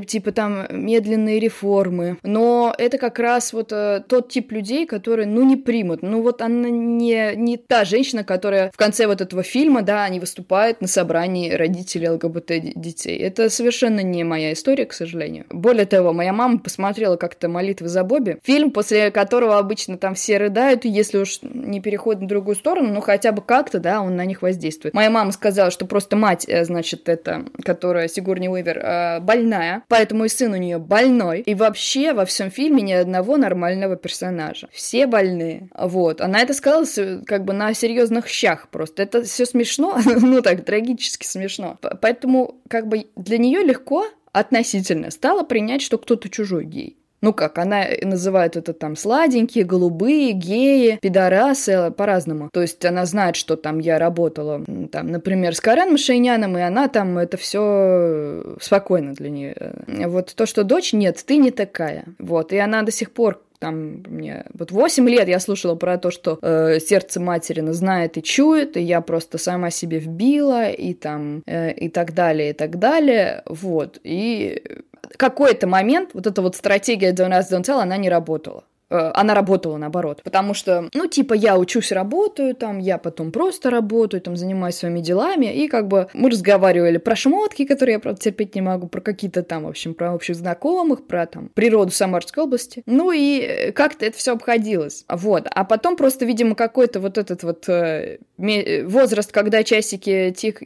типа, там, медленные реформы. Но это как раз вот э, тот тип людей, которые, ну, не примут. Ну, вот она не, не та женщина, которая в конце вот этого фильма, да, они выступают на собрании родителей ЛГБТ детей. Это совершенно не моя история, к сожалению. Более того, моя мама посмотрела как-то «Молитвы за Бобби», фильм, после которого обычно там все рыдают, и если уж не переходит на другую сторону, ну, хотя бы как-то, да, он на них воздействует. Моя мама сказала, что просто мать, э, значит, это, которая Сигурни Уивер э, больная, поэтому и сын у нее больной. И вообще во всем фильме ни одного нормального персонажа. Все больные. Вот. Она это сказала как бы на серьезных щах просто. Это все смешно, ну так, трагически смешно. Поэтому как бы для нее легко относительно стало принять, что кто-то чужой гей. Ну как, она называет это там сладенькие, голубые, геи, пидорасы, по-разному. То есть она знает, что там я работала, там, например, с Карен Машиняном, и она там это все спокойно для нее. Вот то, что дочь, нет, ты не такая. Вот, и она до сих пор там мне вот 8 лет я слушала про то, что э, сердце материна знает и чует, и я просто сама себе вбила, и там, э, и так далее, и так далее, вот, и какой-то момент вот эта вот стратегия Don't Ask, Don't Tell, она не работала. э, она работала наоборот. Потому что, ну, типа, я учусь, работаю, там, я потом просто работаю, там, занимаюсь своими делами, и как бы мы разговаривали про шмотки, которые я, правда, терпеть не могу, про какие-то там, в общем, про общих знакомых, про там природу Самарской области. Ну и э, как-то это все обходилось. Вот. А потом просто, видимо, какой-то вот этот вот э, возраст, когда часики тих,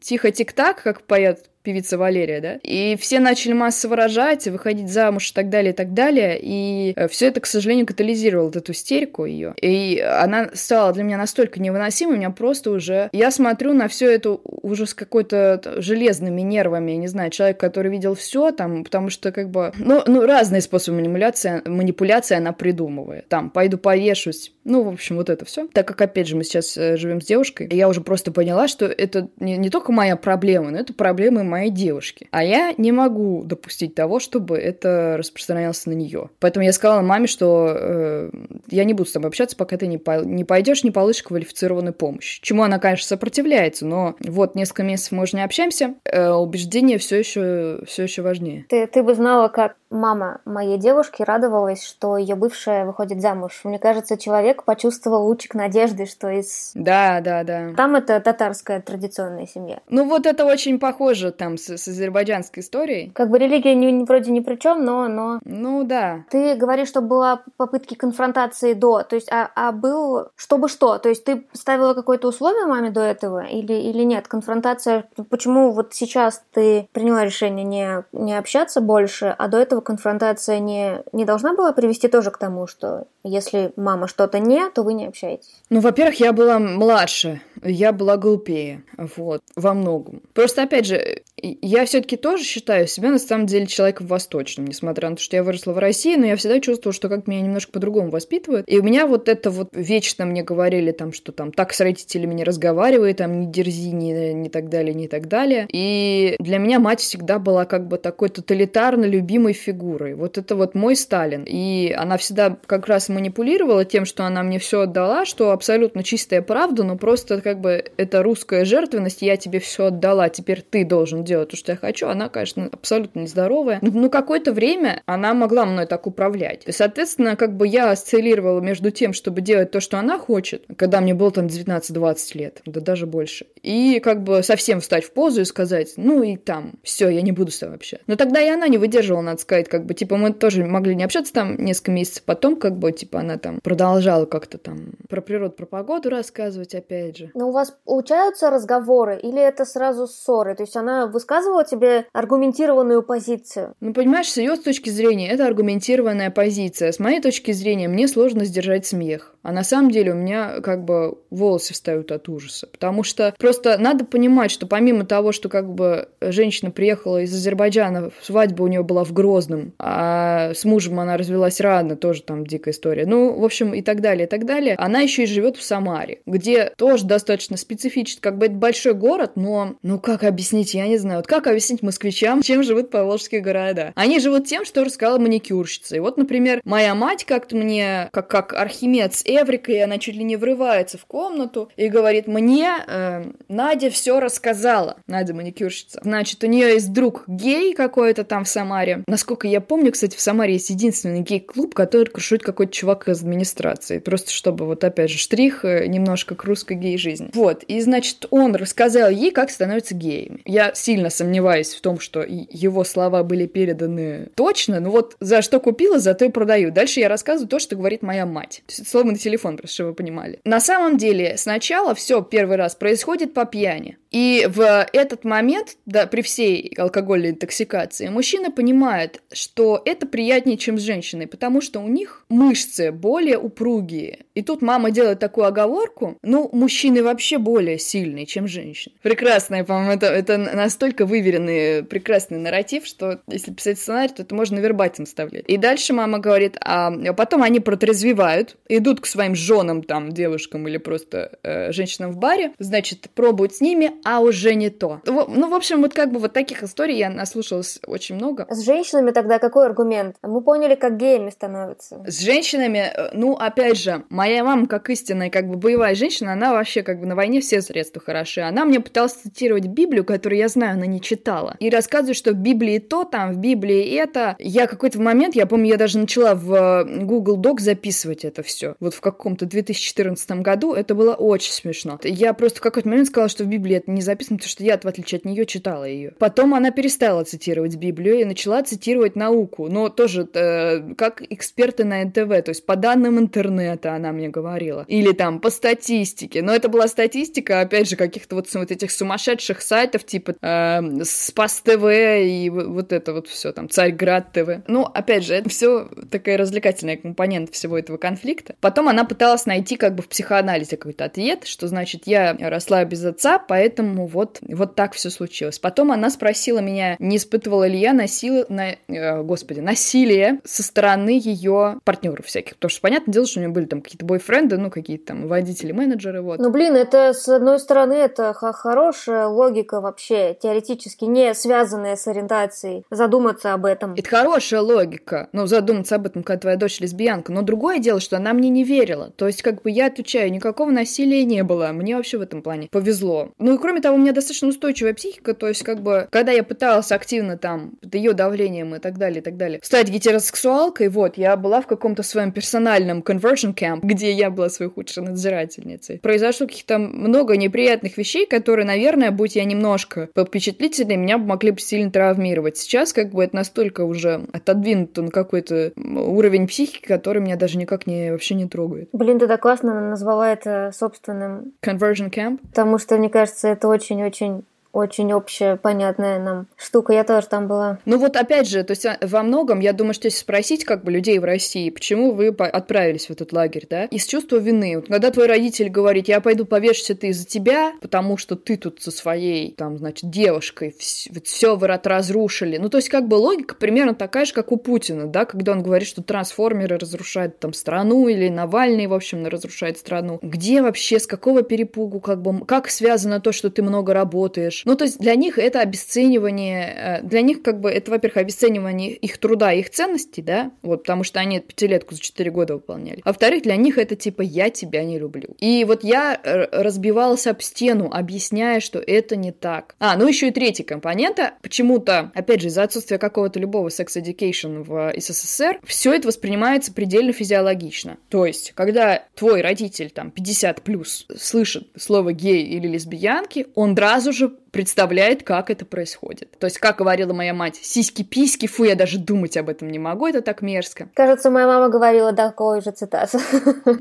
тихо тик-так, как поет певица Валерия, да, и все начали массово рожать, выходить замуж и так далее, и так далее, и э, все это, к сожалению, катализировало вот эту истерику ее, и она стала для меня настолько невыносимой, у меня просто уже, я смотрю на все это уже с какой-то железными нервами, не знаю, человек, который видел все там, потому что как бы, ну, ну разные способы манипуляции, манипуляции она придумывает, там, пойду повешусь, ну, в общем, вот это все. Так как, опять же, мы сейчас э, живем с девушкой, я уже просто поняла, что это не, не только моя проблема, но это проблемы моей девушки. А я не могу допустить того, чтобы это распространялось на нее. Поэтому я сказала маме, что э, я не буду с тобой общаться, пока ты не, по не пойдешь, не получишь квалифицированную помощь. Чему она, конечно, сопротивляется, но вот несколько месяцев мы уже не общаемся, э, убеждение все еще, все еще важнее. Ты, ты бы знала, как мама моей девушки радовалась, что ее бывшая выходит замуж. Мне кажется, человек почувствовал лучик надежды, что из... Да, да, да. Там это татарская традиционная семья. Ну вот это очень похоже там с, с азербайджанской историей. Как бы религия не, вроде ни при чем, но, но... Ну да. Ты говоришь, что была попытки конфронтации до, то есть, а, а был чтобы что? То есть ты ставила какое-то условие маме до этого или, или нет? Конфронтация, почему вот сейчас ты приняла решение не, не общаться больше, а до этого конфронтация не, не должна была привести тоже к тому, что если мама что-то не, то вы не общаетесь? Ну, во-первых, я была младше, я была глупее, вот, во многом. Просто, опять же, я все-таки тоже считаю себя, на самом деле, человеком восточным, несмотря на то, что я выросла в России, но я всегда чувствовала, что как меня немножко по-другому воспитывают. И у меня вот это вот вечно мне говорили там, что там так с родителями не разговаривай, там не дерзи, не, не так далее, не так далее. И для меня мать всегда была как бы такой тоталитарно любимой фигурой. Вот это вот мой Сталин. И она всегда как раз манипулировала тем, что она мне все отдала, что абсолютно чистая правда, но просто как бы это русская жертвенность, я тебе все отдала, теперь ты должен делать то, что я хочу. Она, конечно, абсолютно нездоровая. Но, какое-то время она могла мной так управлять. И, соответственно, как бы я осциллировала между тем, чтобы делать то, что она хочет, когда мне было там 19-20 лет, да даже больше. И как бы совсем встать в позу и сказать, ну и там, все, я не буду с тобой общаться. Но тогда и она не выдерживала, надо сказать, как бы, типа, мы тоже могли не общаться там несколько месяцев потом, как бы, типа, она там продолжала как-то там про природу, про погоду рассказывать, опять же. Но у вас получаются разговоры или это сразу ссоры? То есть она высказывала тебе аргументированную позицию? Ну, понимаешь, с ее точки зрения это аргументированная позиция. С моей точки зрения мне сложно сдержать смех. А на самом деле у меня как бы волосы встают от ужаса. Потому что просто надо понимать, что помимо того, что как бы женщина приехала из Азербайджана, свадьба у нее была в Грозном, а с мужем она развелась рано, тоже там дикая история. Ну, в общем, и так далее, и так далее. Она еще и живет в Самаре, где тоже достаточно специфически, как бы это большой город, но, ну как объяснить, я не знаю, вот как объяснить москвичам, чем живут поволжские города? Они живут тем, что рассказала маникюрщица. И вот, например, моя мать как-то мне, как, как Архимед с Эврикой, она чуть ли не врывается в комнату и говорит, мне э, Надя все рассказала. Надя маникюрщица. Значит, у нее есть друг гей какой-то там в Самаре. Насколько я помню, кстати, в Самаре есть единственный гей-клуб, который крушит какой-то чувак из администрации. Просто чтобы, вот опять же, штрих э, немножко к русской гей-жизни. Вот. И, значит, он рассказал ей, как становится геями. Я сильно сомневаюсь в том, что его слова были переданы точно, но вот за что купила, за то и продаю. Дальше я рассказываю то, что говорит моя мать. То есть, слово на телефон, просто чтобы вы понимали. На самом деле, сначала все первый раз происходит по пьяни. И в этот момент, да, при всей алкогольной интоксикации, мужчина понимает, что это приятнее, чем с женщиной, потому что у них мышцы более упругие. И тут мама делает такую оговорку, ну, мужчины вообще более сильные, чем женщины. Прекрасная, по-моему, это, это настолько выверенный, прекрасный нарратив, что если писать сценарий, то это можно вербатим вставлять. И дальше мама говорит, а потом они протрезвевают, идут к своим женам, там, девушкам или просто э, женщинам в баре, значит, пробуют с ними, а уже не то. Ну, в общем, вот как бы вот таких историй я наслушалась очень много. С женщинами тогда какой аргумент? Мы поняли, как геями становятся. С женщинами, э, ну, опять же, моя мама, как истинная, как бы боевая женщина, она вообще как бы на войне все средства хороши. Она мне пыталась цитировать Библию, которую я знаю, она не читала. И рассказывает, что в Библии то, там, в Библии это. Я какой-то момент, я помню, я даже начала в э, Google Doc записывать это все. Вот в каком-то 2014 году это было очень смешно. Я просто в какой-то момент сказала, что в Библии это не записано, потому что я, в отличие от нее, читала ее. Потом она перестала цитировать Библию и начала цитировать науку. Но тоже э, как эксперты на НТВ, то есть по данным интернета она мне говорила. Или там по статистике. Но это была статистика, опять же, каких-то вот, вот этих сумасшедших сайтов, типа э, Спас ТВ и вот это вот все там, Царьград ТВ. Ну, опять же, это все такая развлекательная компонент всего этого конфликта. Потом она пыталась найти как бы в психоанализе какой-то ответ, что значит я росла без отца, поэтому вот, вот так все случилось. Потом она спросила меня, не испытывала ли я насилие, на, э, господи, насилие со стороны ее партнеров всяких. Потому что, понятное дело, что у нее были там какие-то бойфренды, ну, какие-то там водители, менеджеры, вот. Ну, блин, это, с одной стороны, это хорошая логика вообще, теоретически не связанная с ориентацией, задуматься об этом. Это хорошая логика, ну, задуматься об этом, когда твоя дочь лесбиянка. Но другое дело, что она мне не верила. То есть, как бы я отвечаю, никакого насилия не было. Мне вообще в этом плане повезло. Ну и кроме того, у меня достаточно устойчивая психика, то есть, как бы, когда я пыталась активно там, под ее давлением и так далее, и так далее, стать гетеросексуалкой, вот, я была в каком-то своем персональном conversion camp, где я была своей худшей надзирательницей. Произошло каких-то много неприятных вещей, которые, наверное, будь я немножко впечатлительнее, меня могли бы сильно травмировать. Сейчас как бы это настолько уже отодвинуто на какой-то уровень психики, который меня даже никак не, вообще не трогает. Блин, ты так классно назвала это собственным... Conversion camp? Потому что, мне кажется, это очень-очень очень общая, понятная нам штука. Я тоже там была. Ну вот опять же, то есть а, во многом, я думаю, что если спросить как бы людей в России, почему вы отправились в этот лагерь, да, из чувства вины. Вот когда твой родитель говорит, я пойду повешься ты из-за тебя, потому что ты тут со своей, там, значит, девушкой все вы разрушили. Ну то есть как бы логика примерно такая же, как у Путина, да, когда он говорит, что трансформеры разрушают там страну или Навальный, в общем, разрушает страну. Где вообще, с какого перепугу, как бы, как связано то, что ты много работаешь, ну, то есть для них это обесценивание, э, для них как бы это, во-первых, обесценивание их труда, их ценностей, да, вот, потому что они пятилетку за четыре года выполняли. А во-вторых, для них это типа «я тебя не люблю». И вот я э, разбивалась об стену, объясняя, что это не так. А, ну еще и третий компонента. Почему-то, опять же, из-за отсутствия какого-то любого sex education в СССР, все это воспринимается предельно физиологично. То есть, когда твой родитель, там, 50 плюс, слышит слово гей или лесбиянки, он сразу же представляет, как это происходит. То есть, как говорила моя мать, сиськи-письки, фу, я даже думать об этом не могу, это так мерзко. Кажется, моя мама говорила такой же цитату.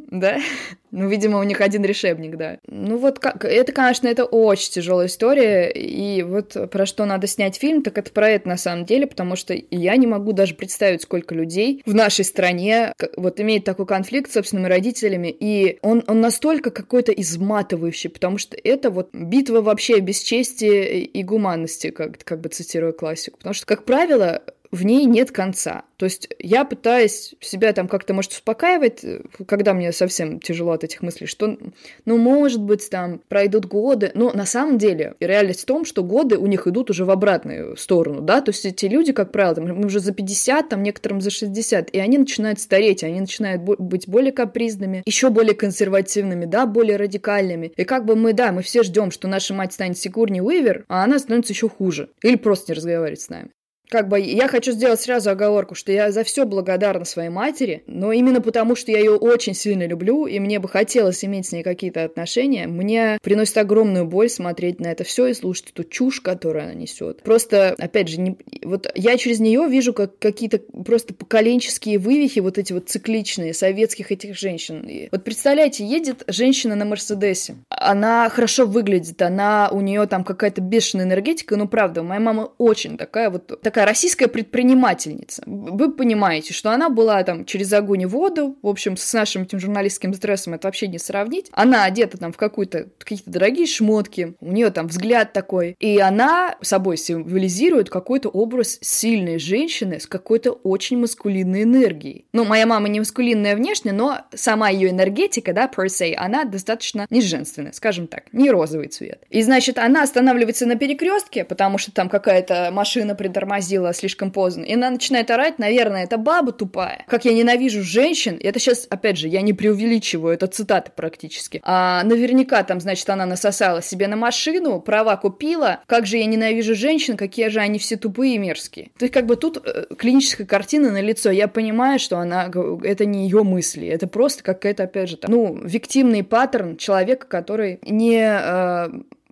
Да? Ну, видимо, у них один решебник, да. Ну вот, как, это, конечно, это очень тяжелая история, и вот про что надо снять фильм, так это про это на самом деле, потому что я не могу даже представить, сколько людей в нашей стране вот имеет такой конфликт с собственными родителями, и он, он настолько какой-то изматывающий, потому что это вот битва вообще без чести и гуманности, как, как бы цитируя классику. Потому что, как правило, в ней нет конца. То есть я пытаюсь себя там как-то, может, успокаивать, когда мне совсем тяжело от этих мыслей, что, ну, может быть, там пройдут годы, но на самом деле реальность в том, что годы у них идут уже в обратную сторону, да, то есть эти люди, как правило, там, уже за 50, там, некоторым за 60, и они начинают стареть, они начинают быть более капризными, еще более консервативными, да, более радикальными. И как бы мы, да, мы все ждем, что наша мать станет Сигурни Уивер, а она становится еще хуже. Или просто не разговаривает с нами как бы я хочу сделать сразу оговорку, что я за все благодарна своей матери, но именно потому, что я ее очень сильно люблю, и мне бы хотелось иметь с ней какие-то отношения, мне приносит огромную боль смотреть на это все и слушать эту чушь, которую она несет. Просто, опять же, не... вот я через нее вижу как какие-то просто поколенческие вывихи, вот эти вот цикличные советских этих женщин. И вот представляете, едет женщина на Мерседесе, она хорошо выглядит, она у нее там какая-то бешеная энергетика, ну правда, моя мама очень такая вот такая такая российская предпринимательница. Вы понимаете, что она была там через огонь и воду, в общем, с нашим этим журналистским стрессом это вообще не сравнить. Она одета там в какую-то какие-то дорогие шмотки, у нее там взгляд такой, и она собой символизирует какой-то образ сильной женщины с какой-то очень маскулинной энергией. Ну, моя мама не маскулинная внешне, но сама ее энергетика, да, per se, она достаточно не женственная, скажем так, не розовый цвет. И значит, она останавливается на перекрестке, потому что там какая-то машина притормозила слишком поздно, и она начинает орать, наверное, это баба тупая. Как я ненавижу женщин, это сейчас, опять же, я не преувеличиваю, это цитаты практически. А наверняка там, значит, она насосала себе на машину, права купила, как же я ненавижу женщин, какие же они все тупые и мерзкие. То есть как бы тут э, клиническая картина на лицо. Я понимаю, что она, это не ее мысли, это просто какая-то, опять же, там, ну, виктимный паттерн человека, который не э,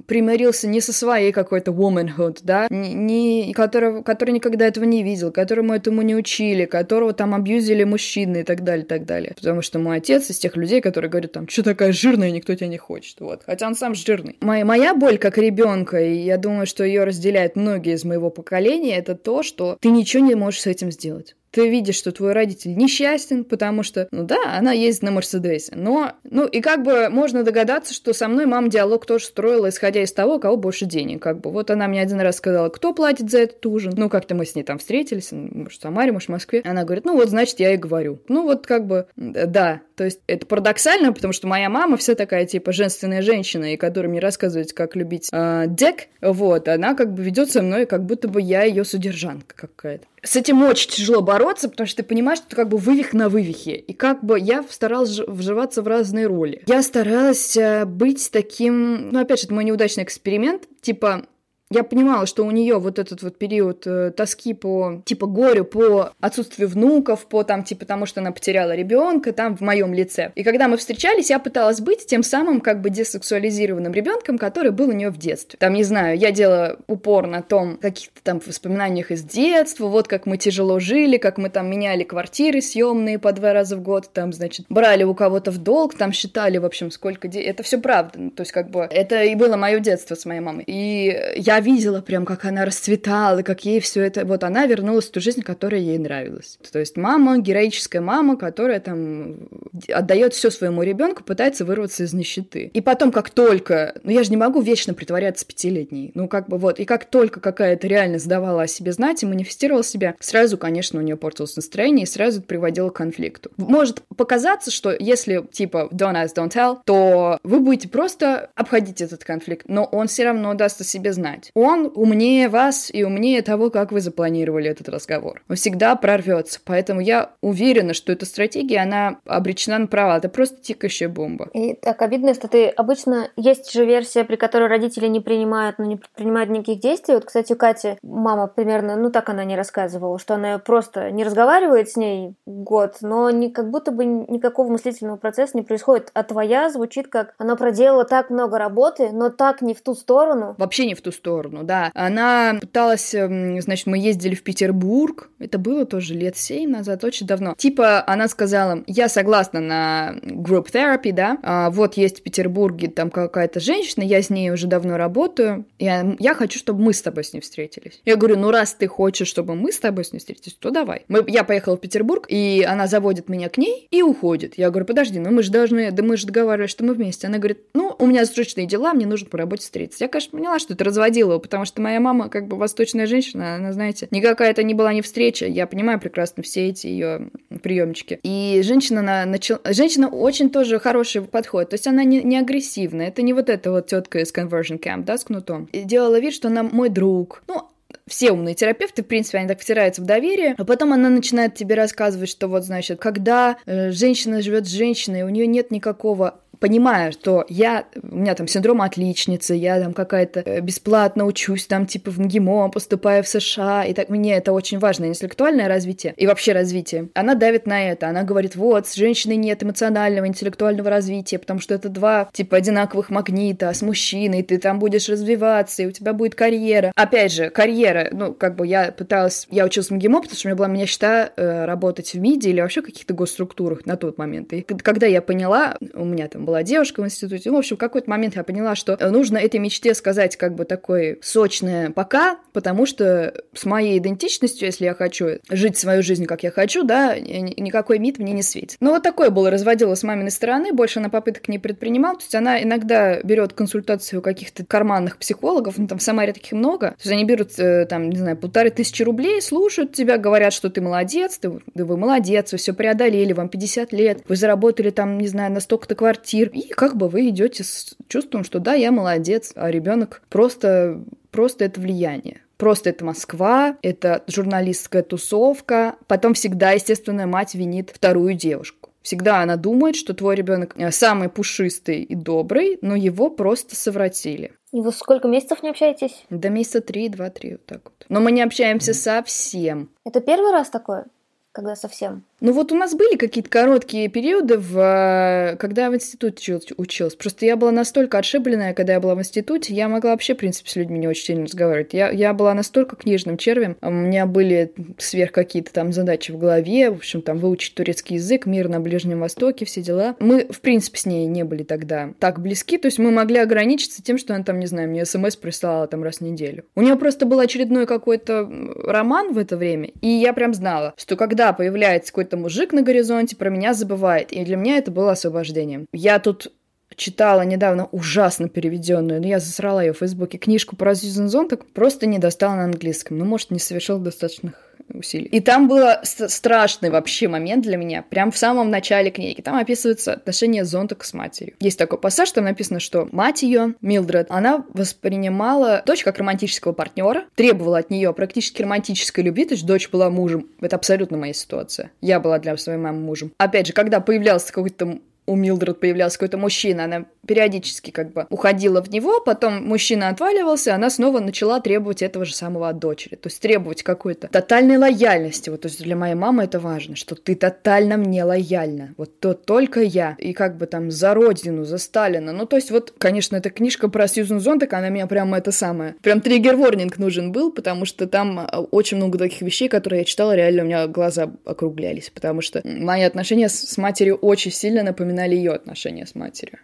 примирился не со своей какой-то womanhood, да, не, который, который никогда этого не видел, которому этому не учили, которого там абьюзили мужчины и так далее, и так далее. Потому что мой отец из тех людей, которые говорят там, что такая жирная, никто тебя не хочет, вот. Хотя он сам жирный. Моя, моя боль как ребенка, и я думаю, что ее разделяют многие из моего поколения, это то, что ты ничего не можешь с этим сделать ты видишь, что твой родитель несчастен, потому что, ну да, она ездит на Мерседесе, но, ну и как бы можно догадаться, что со мной мама диалог тоже строила, исходя из того, у кого больше денег, как бы. Вот она мне один раз сказала, кто платит за этот ужин, ну как-то мы с ней там встретились, может, в Самаре, может, в Москве. Она говорит, ну вот, значит, я и говорю. Ну вот как бы, да, то есть это парадоксально, потому что моя мама вся такая, типа, женственная женщина, и которая мне рассказывает, как любить э, дек, вот, она как бы ведет со мной, как будто бы я ее содержанка какая-то с этим очень тяжело бороться, потому что ты понимаешь, что это как бы вывих на вывихе. И как бы я старалась вживаться в разные роли. Я старалась э, быть таким... Ну, опять же, это мой неудачный эксперимент. Типа, я понимала, что у нее вот этот вот период э, тоски по типа горю, по отсутствию внуков, по там типа тому, что она потеряла ребенка, там в моем лице. И когда мы встречались, я пыталась быть тем самым как бы десексуализированным ребенком, который был у нее в детстве. Там, не знаю, я делала упор на том, каких-то там воспоминаниях из детства, вот как мы тяжело жили, как мы там меняли квартиры съемные по два раза в год, там, значит, брали у кого-то в долг, там считали, в общем, сколько... Де... Это все правда. Ну, то есть, как бы, это и было мое детство с моей мамой. И я видела прям, как она расцветала, как ей все это... Вот она вернулась в ту жизнь, которая ей нравилась. То есть мама, героическая мама, которая там отдает все своему ребенку, пытается вырваться из нищеты. И потом, как только... Ну, я же не могу вечно притворяться пятилетней. Ну, как бы вот. И как только какая-то реальность давала о себе знать и манифестировала себя, сразу, конечно, у нее портилось настроение и сразу это приводило к конфликту. Может показаться, что если, типа, don't ask, don't tell, то вы будете просто обходить этот конфликт, но он все равно даст о себе знать делать. Он умнее вас и умнее того, как вы запланировали этот разговор. Он всегда прорвется. Поэтому я уверена, что эта стратегия, она обречена на провал. Это просто тикающая бомба. И так обидно, что ты обычно... Есть же версия, при которой родители не принимают, но ну, не принимают никаких действий. Вот, кстати, у Кати мама примерно, ну так она не рассказывала, что она просто не разговаривает с ней год, но не, как будто бы никакого мыслительного процесса не происходит. А твоя звучит как она проделала так много работы, но так не в ту сторону. Вообще не в ту сторону сторону, да. Она пыталась, эм, значит, мы ездили в Петербург, это было тоже лет семь назад, очень давно. Типа, она сказала, я согласна на group therapy, да, а, вот есть в Петербурге там какая-то женщина, я с ней уже давно работаю, я, я хочу, чтобы мы с тобой с ней встретились. Я говорю, ну раз ты хочешь, чтобы мы с тобой с ней встретились, то давай. Мы, я поехала в Петербург, и она заводит меня к ней и уходит. Я говорю, подожди, ну мы же должны, да мы же договаривались, что мы вместе. Она говорит, ну, у меня срочные дела, мне нужно по работе встретиться. Я, конечно, поняла, что это разводила силу, потому что моя мама как бы восточная женщина, она, знаете, никакая это не была не встреча, я понимаю прекрасно все эти ее приемчики. И женщина на, начала... Женщина очень тоже хороший подход, то есть она не, не агрессивная, это не вот эта вот тетка из conversion camp, да, с кнутом. И делала вид, что она мой друг. Ну, все умные терапевты, в принципе, они так втираются в доверие, а потом она начинает тебе рассказывать, что вот, значит, когда э, женщина живет с женщиной, у нее нет никакого понимая, что я, у меня там синдром отличницы, я там какая-то э, бесплатно учусь там типа в МГИМО, поступаю в США, и так мне это очень важно, интеллектуальное развитие и вообще развитие. Она давит на это, она говорит, вот, с женщиной нет эмоционального, интеллектуального развития, потому что это два типа одинаковых магнита, а с мужчиной ты там будешь развиваться, и у тебя будет карьера. Опять же, карьера, ну, как бы я пыталась, я училась в МГИМО, потому что у меня была мечта э, работать в МИДе или вообще каких-то госструктурах на тот момент. И когда я поняла, у меня там была девушка в институте. Ну, в общем, в какой-то момент я поняла, что нужно этой мечте сказать как бы такое сочное «пока», потому что с моей идентичностью, если я хочу жить свою жизнь, как я хочу, да, никакой МИД мне не светит. Ну, вот такое было разводила с маминой стороны, больше она попыток не предпринимала. То есть она иногда берет консультацию у каких-то карманных психологов, ну, там в Самаре таких много. То есть они берут, э, там, не знаю, полторы тысячи рублей, слушают тебя, говорят, что ты молодец, ты, да вы молодец, вы все преодолели, вам 50 лет, вы заработали там, не знаю, на столько-то квартир. И как бы вы идете с чувством, что да, я молодец, а ребенок просто, просто это влияние. Просто это Москва, это журналистская тусовка. Потом всегда, естественно, мать винит вторую девушку. Всегда она думает, что твой ребенок э, самый пушистый и добрый, но его просто совратили. И вы сколько месяцев не общаетесь? До месяца три, два-три, вот так вот. Но мы не общаемся совсем. Это первый раз такое? Когда совсем? Ну вот у нас были какие-то короткие периоды, в, э, когда я в институте училась. Просто я была настолько отшибленная, когда я была в институте, я могла вообще, в принципе, с людьми не очень сильно разговаривать. Я, я была настолько книжным червем, у меня были сверх какие-то там задачи в голове, в общем, там выучить турецкий язык, мир на Ближнем Востоке, все дела. Мы, в принципе, с ней не были тогда так близки, то есть мы могли ограничиться тем, что она там, не знаю, мне смс прислала там раз в неделю. У нее просто был очередной какой-то роман в это время, и я прям знала, что когда появляется какой-то какой-то мужик на горизонте про меня забывает. И для меня это было освобождением. Я тут читала недавно ужасно переведенную, но я засрала ее в Фейсбуке, книжку про Сьюзен Зонтак, просто не достала на английском. Ну, может, не совершил достаточных усилий. И там был страшный вообще момент для меня, прям в самом начале книги. Там описывается отношение Зонтак с матерью. Есть такой пассаж, там написано, что мать ее, Милдред, она воспринимала дочь как романтического партнера, требовала от нее практически романтической любви, то есть дочь была мужем. Это абсолютно моя ситуация. Я была для своей мамы мужем. Опять же, когда появлялся какой-то у Милдред появлялся какой-то мужчина, она периодически как бы уходила в него, потом мужчина отваливался, она снова начала требовать этого же самого от дочери. То есть требовать какой-то тотальной лояльности. Вот то есть для моей мамы это важно, что ты тотально мне лояльна. Вот то только я. И как бы там за родину, за Сталина. Ну, то есть вот, конечно, эта книжка про Сьюзен Зонтак, она меня прям это самое... Прям триггер-ворнинг нужен был, потому что там а, очень много таких вещей, которые я читала, реально у меня глаза округлялись, потому что мои отношения с матерью очень сильно напоминали ее отношения с матерью.